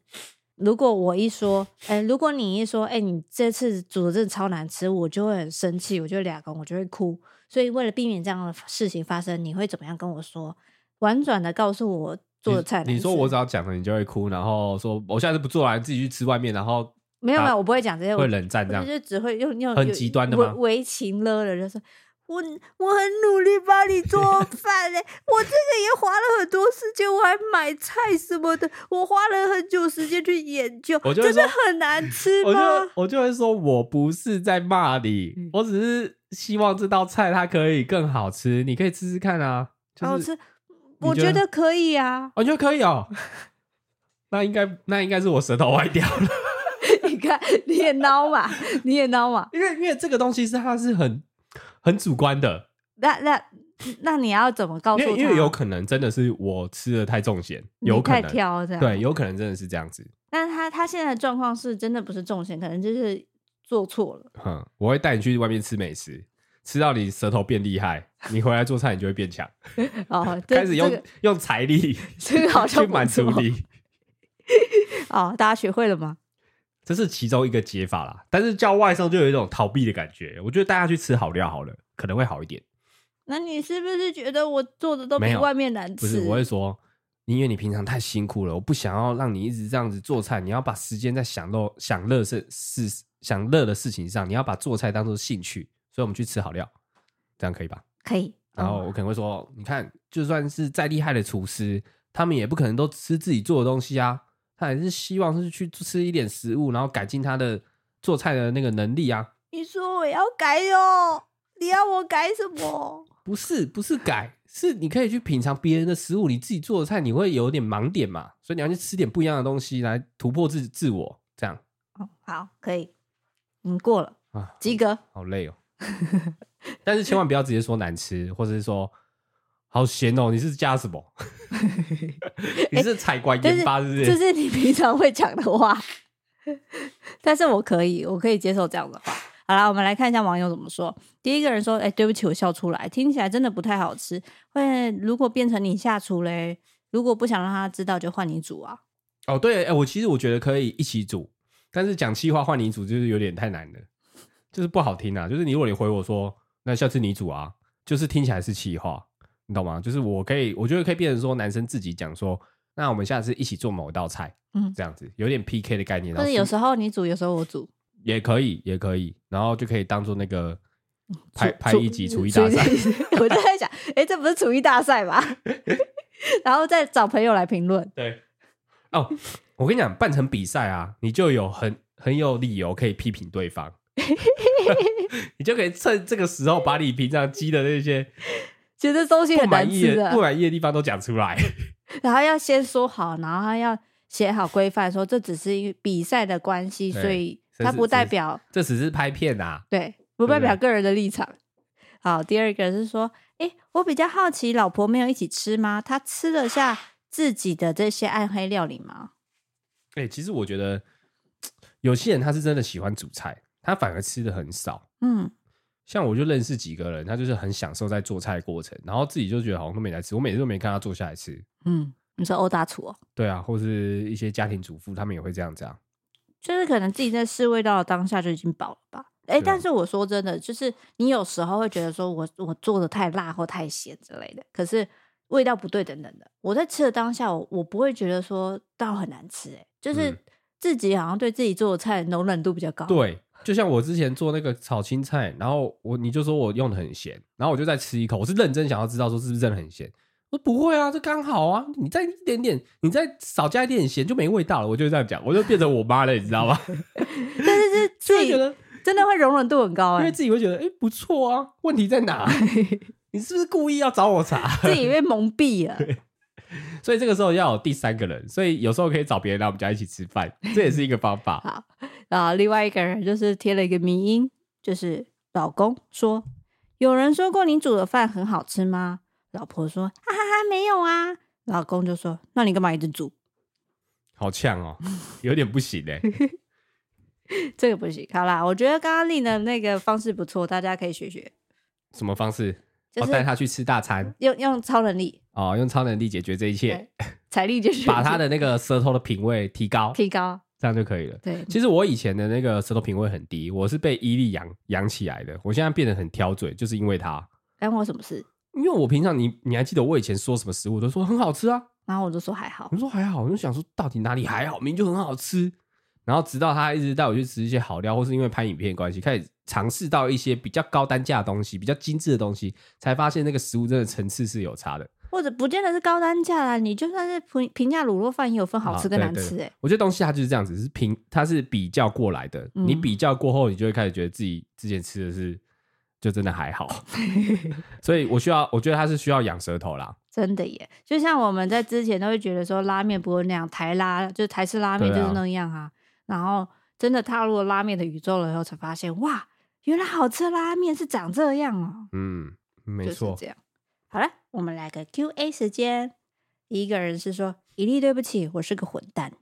如果我一说，哎、欸，如果你一说，哎、欸，你这次煮的真的超难吃，我就会很生气，我就会两个，我就会哭。所以为了避免这样的事情发生，你会怎么样跟我说？婉转的告诉我做的菜。你，你说我只要讲了，你就会哭，然后说我下次不做了，你自己去吃外面，然后。没有没有，我不会讲这些，会冷战这样，就只会用用很极端的吗？为情了的，就说我我很努力帮你做饭嘞，我这个也花了很多时间，我还买菜什么的，我花了很久时间去研究，我就真的很难吃吗？我就我就会说，我不是在骂你，嗯，我只是希望这道菜它可以更好吃，你可以吃吃看啊，就是，好吃，我觉得可以啊，我觉得可以哦，那应该那应该是我舌头歪掉了。你也孬嘛，你也孬嘛。因为因为这个东西是它是很很主观的。那那那你要怎么告诉他？因为有可能真的是我吃的太重咸，有可能太挑这样。对，有可能真的是这样子。但他他现在的状况是真的不是重咸，可能就是做错了。哼，我会带你去外面吃美食，吃到你舌头变厉害，你回来做菜你就会变强。哦，开始用、这个、用财力，这个好像去满足你。哦，大家学会了吗？这是其中一个解法啦，但是叫外送就有一种逃避的感觉。我觉得大家去吃好料好了，可能会好一点。那你是不是觉得我做的都比外面难吃？不是，我会说，因为你平常太辛苦了，我不想要让你一直这样子做菜。你要把时间在享乐、享乐事、事、享乐的事情上，你要把做菜当做兴趣。所以我们去吃好料，这样可以吧？可以。然后我可能会说，你看，就算是再厉害的厨师，他们也不可能都吃自己做的东西啊。他还是希望是去吃一点食物，然后改进他的做菜的那个能力啊。你说我要改哦？你要我改什么？不是，不是改，是你可以去品尝别人的食物，你自己做的菜你会有点盲点嘛，所以你要去吃点不一样的东西来突破自自我，这样。哦，好，可以，嗯，过了啊，及格。好累哦，但是千万不要直接说难吃，或者是说。好咸哦！你是加什么？你是采管研发是不是？这是你平常会讲的话，但是我可以，我可以接受这样的话。好啦，我们来看一下网友怎么说。第一个人说：“哎、欸，对不起，我笑出来，听起来真的不太好吃。会如果变成你下厨嘞？如果不想让他知道，就换你煮啊。”哦，对，哎、欸，我其实我觉得可以一起煮，但是讲气话换你煮就是有点太难了，就是不好听啊。就是你如果你回我说，那下次你煮啊，就是听起来是气话。你懂吗？就是我可以，我觉得可以变成说，男生自己讲说，那我们下次一起做某一道菜，嗯，这样子有点 PK 的概念。但是有时候你煮，有时候我煮，也可以，也可以，然后就可以当做那个拍拍一集厨艺大赛。我就在想，哎、欸，这不是厨艺大赛吗？然后再找朋友来评论。对，哦，我跟你讲，办成比赛啊，你就有很很有理由可以批评对方，你就可以趁这个时候把你平常积的那些。觉得东西很难吃的，不满意的地方都讲出来，然后要先说好，然后要写好规范，说这只是因为比赛的关系，所以它不代表这只是拍片啊，对，不代表个人的立场。好，第二个是说，哎，我比较好奇，老婆没有一起吃吗？她吃得下自己的这些暗黑料理吗？哎，其实我觉得 有些人他是真的喜欢煮菜，他反而吃的很少，嗯。像我就认识几个人，他就是很享受在做菜的过程，然后自己就觉得好像都没来吃。我每次都没看他坐下来吃。嗯，你说欧大厨哦？对啊，或是一些家庭主妇，他们也会这样这样。就是可能自己在试味道的当下就已经饱了吧？哎、欸，但是我说真的，就是你有时候会觉得说我我做的太辣或太咸之类的，可是味道不对等等的。我在吃的当下，我我不会觉得说到很难吃，哎，就是自己好像对自己做的菜容忍度比较高。对。就像我之前做那个炒青菜，然后我你就说我用的很咸，然后我就再吃一口，我是认真想要知道说是不是真的很咸。我说不会啊，这刚好啊，你再一点点，你再少加一点点咸就没味道了。我就这样讲，我就变成我妈了，你知道吗？但是是自己觉得真的会容忍度很高，欸，因为自己会觉得哎、欸、不错啊，问题在哪？你是不是故意要找我查？自己被蒙蔽了。所以这个时候要有第三个人，所以有时候可以找别人来我们家一起吃饭，这也是一个方法。好，然后另外一个人就是贴了一个迷音，就是老公说：“有人说过你煮的饭很好吃吗？”老婆说：“哈哈哈，没有啊。”老公就说：“那你干嘛一直煮？”好呛哦，有点不行哎，这个不行。好啦，我觉得刚刚立的那个方式不错，大家可以学学。什么方式？就是带他去吃大餐，用用超能力。哦，用超能力解决这一切，财力就是把他的那个舌头的品味提高，提高，这样就可以了。对，其实我以前的那个舌头品味很低，我是被伊利养养起来的。我现在变得很挑嘴，就是因为他。关我什么事？因为我平常你你还记得我以前说什么食物都说很好吃啊，然后我就说还好，我说还好，我就想说到底哪里还好，明明就很好吃。然后直到他一直带我去吃一些好料，或是因为拍影片的关系，开始尝试到一些比较高单价的东西，比较精致的东西，才发现那个食物真的层次是有差的。或者不见得是高单价啦，你就算是平平价卤肉饭也有分好吃跟难吃哎、欸。我觉得东西它就是这样子，是平它是比较过来的。嗯、你比较过后，你就会开始觉得自己之前吃的是就真的还好。所以我需要，我觉得它是需要养舌头啦。真的耶，就像我们在之前都会觉得说拉面不会那样，台拉就是台式拉面就是那样啊。啊然后真的踏入了拉面的宇宙了以后，才发现哇，原来好吃的拉面是长这样哦。嗯，没错，这样。好了，我们来个 Q A 时间。第一个人是说：“伊利，对不起，我是个混蛋。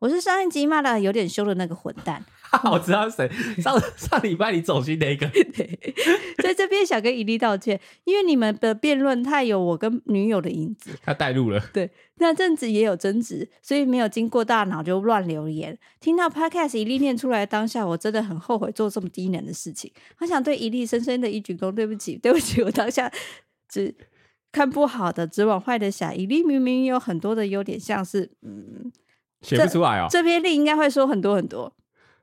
我是上一集骂的有点凶的那个混蛋。我知道谁上上礼拜你走心那个，对，在这边想跟伊利道歉，因为你们的辩论太有我跟女友的影子，他带路了。对，那阵子也有争执，所以没有经过大脑就乱留言。听到 Podcast 伊利念出来当下，我真的很后悔做这么低能的事情，我想对伊利深深的一鞠躬，对不起，对不起，我当下只看不好的，只往坏的想。伊利明明有很多的优点，像是嗯，写不出来哦。这篇力应该会说很多很多。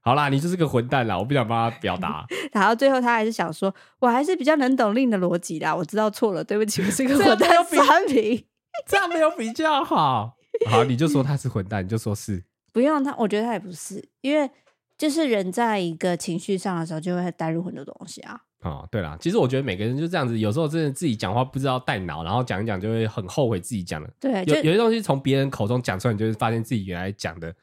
好啦，你就是个混蛋啦！我不想帮他表达。然后最后他还是想说，我还是比较能懂令的逻辑啦。我知道错了，对不起，我是个混蛋。三平，这样没有比较好。好，你就说他是混蛋，你就说是。不用他，我觉得他也不是，因为就是人在一个情绪上的时候，就会带入很多东西啊。哦，对啦，其实我觉得每个人就这样子，有时候真的自己讲话不知道带脑，然后讲一讲就会很后悔自己讲的。对，有有些东西从别人口中讲出来，你就会发现自己原来讲的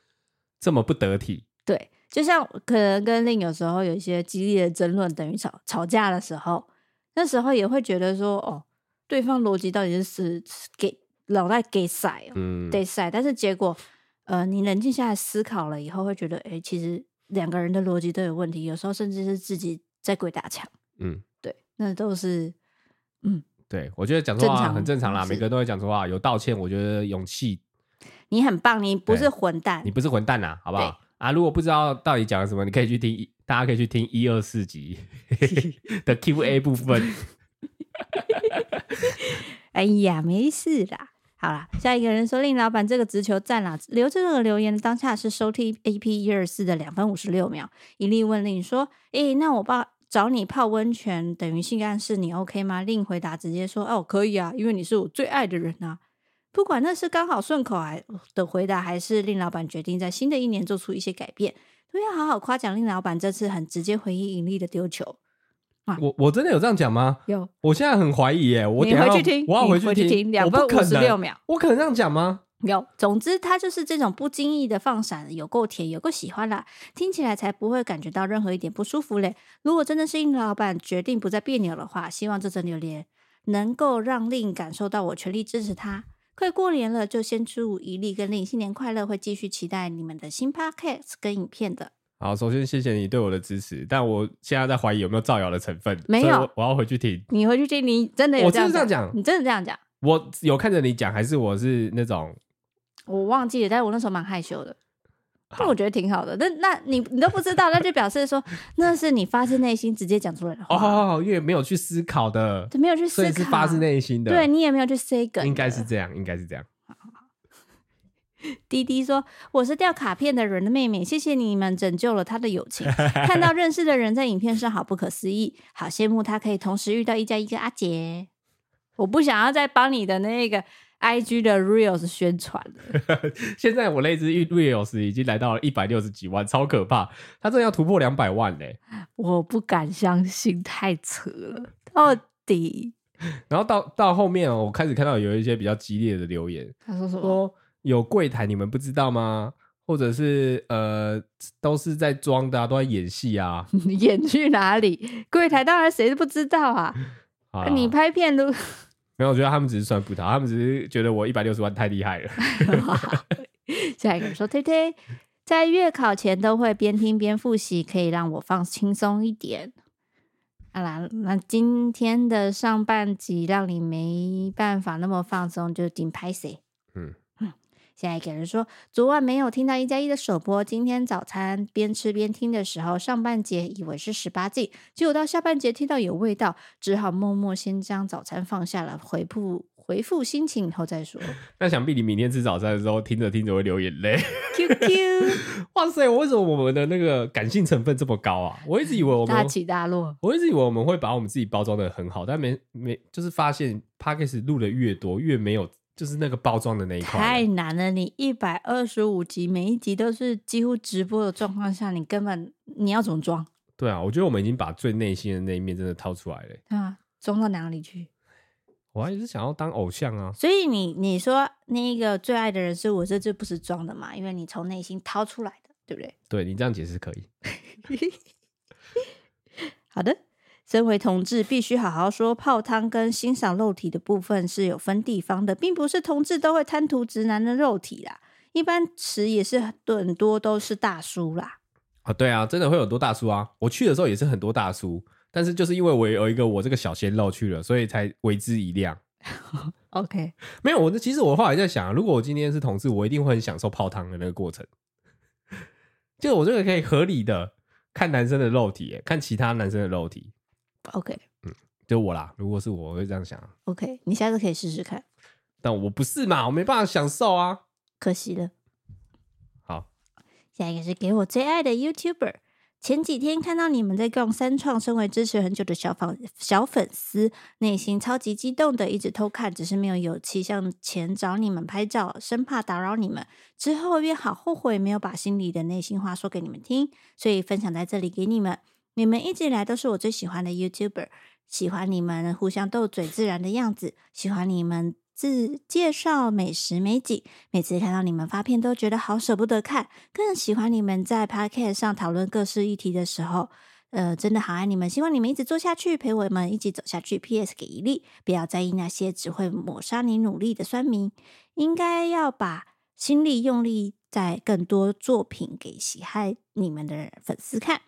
这么不得体。对。就像可能跟另有时候有一些激烈的争论，等于吵吵架的时候，那时候也会觉得说，哦，对方逻辑到底是是给脑袋给塞哦，嗯，得塞。但是结果，呃，你冷静下来思考了以后，会觉得，哎，其实两个人的逻辑都有问题，有时候甚至是自己在鬼打墙。嗯，对，那都是，嗯，对，我觉得讲错话很正常啦，每个人都会讲错话，有道歉，我觉得勇气，你很棒，你不是混蛋，你不是混蛋呐，好不好？啊，如果不知道到底讲了什么，你可以去听一，大家可以去听一二四集 的 Q&A 部分。哎呀，没事啦。好啦，下一个人说：“令老板这个直球赞啦！”留这个留言的当下是收听 AP 一二四的两分五十六秒。一力问令说：“诶、欸，那我爸找你泡温泉等于性暗示，你 OK 吗？”令回答直接说：“哦，可以啊，因为你是我最爱的人啊。”不管那是刚好顺口还的回答，还是令老板决定在新的一年做出一些改变，都要好好夸奖令老板这次很直接回应盈利的丢球。啊、我我真的有这样讲吗？有，我现在很怀疑耶。我你回去听，我要回去听两分五十六秒我，我可能这样讲吗？有，总之他就是这种不经意的放闪，有够甜，有够喜欢啦，听起来才不会感觉到任何一点不舒服嘞。如果真的是应老板决定不再别扭的话，希望这则榴莲能够让令感受到我全力支持他。快过年了，就先祝一力跟令新年快乐！会继续期待你们的新 podcast 跟影片的。好，首先谢谢你对我的支持，但我现在在怀疑有没有造谣的成分。没有，我要回去听。你回去听，你真的有？我真的这样讲？你真的这样讲？我有看着你讲，还是我是那种？我忘记了，但是我那时候蛮害羞的。那我觉得挺好的，那那你你都不知道，那就表示说那是你发自内心直接讲出来的话。哦，因为没有去思考的，没有去思考，所以是发自内心的。对，你也没有去 say 梗，应该是这样，应该是这样。滴滴说：“我是掉卡片的人的妹妹，谢谢你们拯救了他的友情。看到认识的人在影片上，好不可思议，好羡慕他可以同时遇到一加一个阿杰。我不想要再帮你的那个。” I G 的 Reels 宣传了，现在我那支 Reels 已经来到了一百六十几万，超可怕！他真的要突破两百万嘞！我不敢相信，太扯了，到底。然后到到后面哦，我开始看到有一些比较激烈的留言，他说什么？说有柜台你们不知道吗？或者是呃，都是在装的啊，都在演戏啊？演去哪里？柜台当然谁都不知道啊！啊你拍片都。没有，我觉得他们只是算葡萄，他们只是觉得我一百六十万太厉害了。下一个说：“推推在月考前都会边听边复习，可以让我放轻松一点。”好啦，那今天的上半集让你没办法那么放松，就顶拍谁？嗯。现在给人说，昨晚没有听到一加一的首播，今天早餐边吃边听的时候，上半节以为是十八禁，结果到下半节听到有味道，只好默默先将早餐放下了，回复回复心情以后再说。那想必你明天吃早餐的时候，听着听着会流眼泪。Q Q，哇塞，为什么我们的那个感性成分这么高啊？我一直以为我们大起大落，我一直以为我们会把我们自己包装的很好，但没没就是发现 Podcast 录的越多越没有。就是那个包装的那一块太难了。你一百二十五集，每一集都是几乎直播的状况下，你根本你要怎么装？对啊，我觉得我们已经把最内心的那一面真的掏出来了。对啊，装到哪里去？我还是想要当偶像啊。所以你你说那个最爱的人是我，这这不是装的嘛？因为你从内心掏出来的，对不对？对，你这样解释可以。好的。身为同志，必须好好说泡汤跟欣赏肉体的部分是有分地方的，并不是同志都会贪图直男的肉体啦。一般池也是很多都是大叔啦。啊，对啊，真的会有很多大叔啊！我去的时候也是很多大叔，但是就是因为我有一个我这个小鲜肉去了，所以才为之一亮。OK，没有，我其实我后来在想，如果我今天是同志，我一定会很享受泡汤的那个过程。就我这个可以合理的看男生的肉体，看其他男生的肉体。OK，嗯，就我啦，如果是我，我会这样想。OK，你下次可以试试看。但我不是嘛，我没办法享受啊，可惜了。好，下一个是给我最爱的 YouTuber。前几天看到你们在逛三创，身为支持很久的小粉小粉丝，内心超级激动的，一直偷看，只是没有勇气向前找你们拍照，生怕打扰你们。之后便好后悔没有把心里的内心话说给你们听，所以分享在这里给你们。你们一直以来都是我最喜欢的 YouTuber，喜欢你们互相斗嘴自然的样子，喜欢你们。自介绍美食美景，每次看到你们发片都觉得好舍不得看，更喜欢你们在 Podcast 上讨论各式议题的时候，呃，真的好爱你们，希望你们一直做下去，陪我们一起走下去。P.S. 给一粒，不要在意那些只会抹杀你努力的酸民，应该要把心力用力在更多作品给喜爱你们的粉丝看。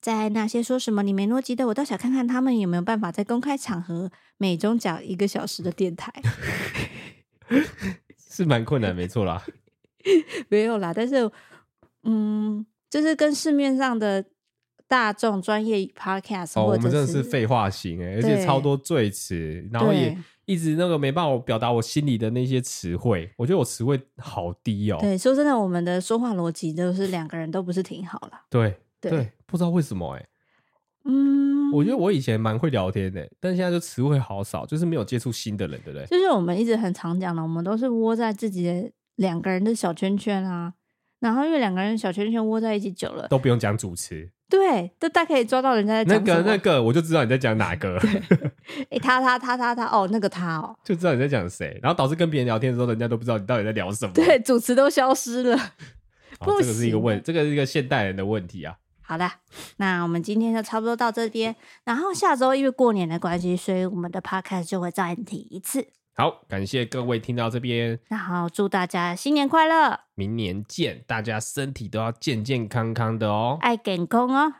在那些说什么你没逻辑的，我倒想看看他们有没有办法在公开场合每周讲一个小时的电台，是蛮困难，没错啦。没有啦，但是，嗯，就是跟市面上的大众专业 podcast，哦，我们真的是废话型哎，而且超多赘词，然后也一直那个没办法表达我心里的那些词汇，我觉得我词汇好低哦。对，说真的，我们的说话逻辑都是两个人都不是挺好啦。对。对，对，不知道为什么哎、欸，嗯，我觉得我以前蛮会聊天的，但现在就词汇好少，就是没有接触新的人，对不对？就是我们一直很常讲的，我们都是窝在自己的两个人的小圈圈啊，然后因为两个人小圈圈窝在一起久了，都不用讲主持，对，都大可以抓到人家在讲那个那个，我就知道你在讲哪个，哎，他他他他他，哦，那个他哦，就知道你在讲谁，然后导致跟别人聊天的时候，人家都不知道你到底在聊什么，对，主持都消失了，这个是一个问，这个是一个现代人的问题啊。好的，那我们今天就差不多到这边。然后下周因为过年的关系，所以我们的 podcast 就会暂停一次。好，感谢各位听到这边，然后祝大家新年快乐，明年见，大家身体都要健健康康的哦，爱健康哦。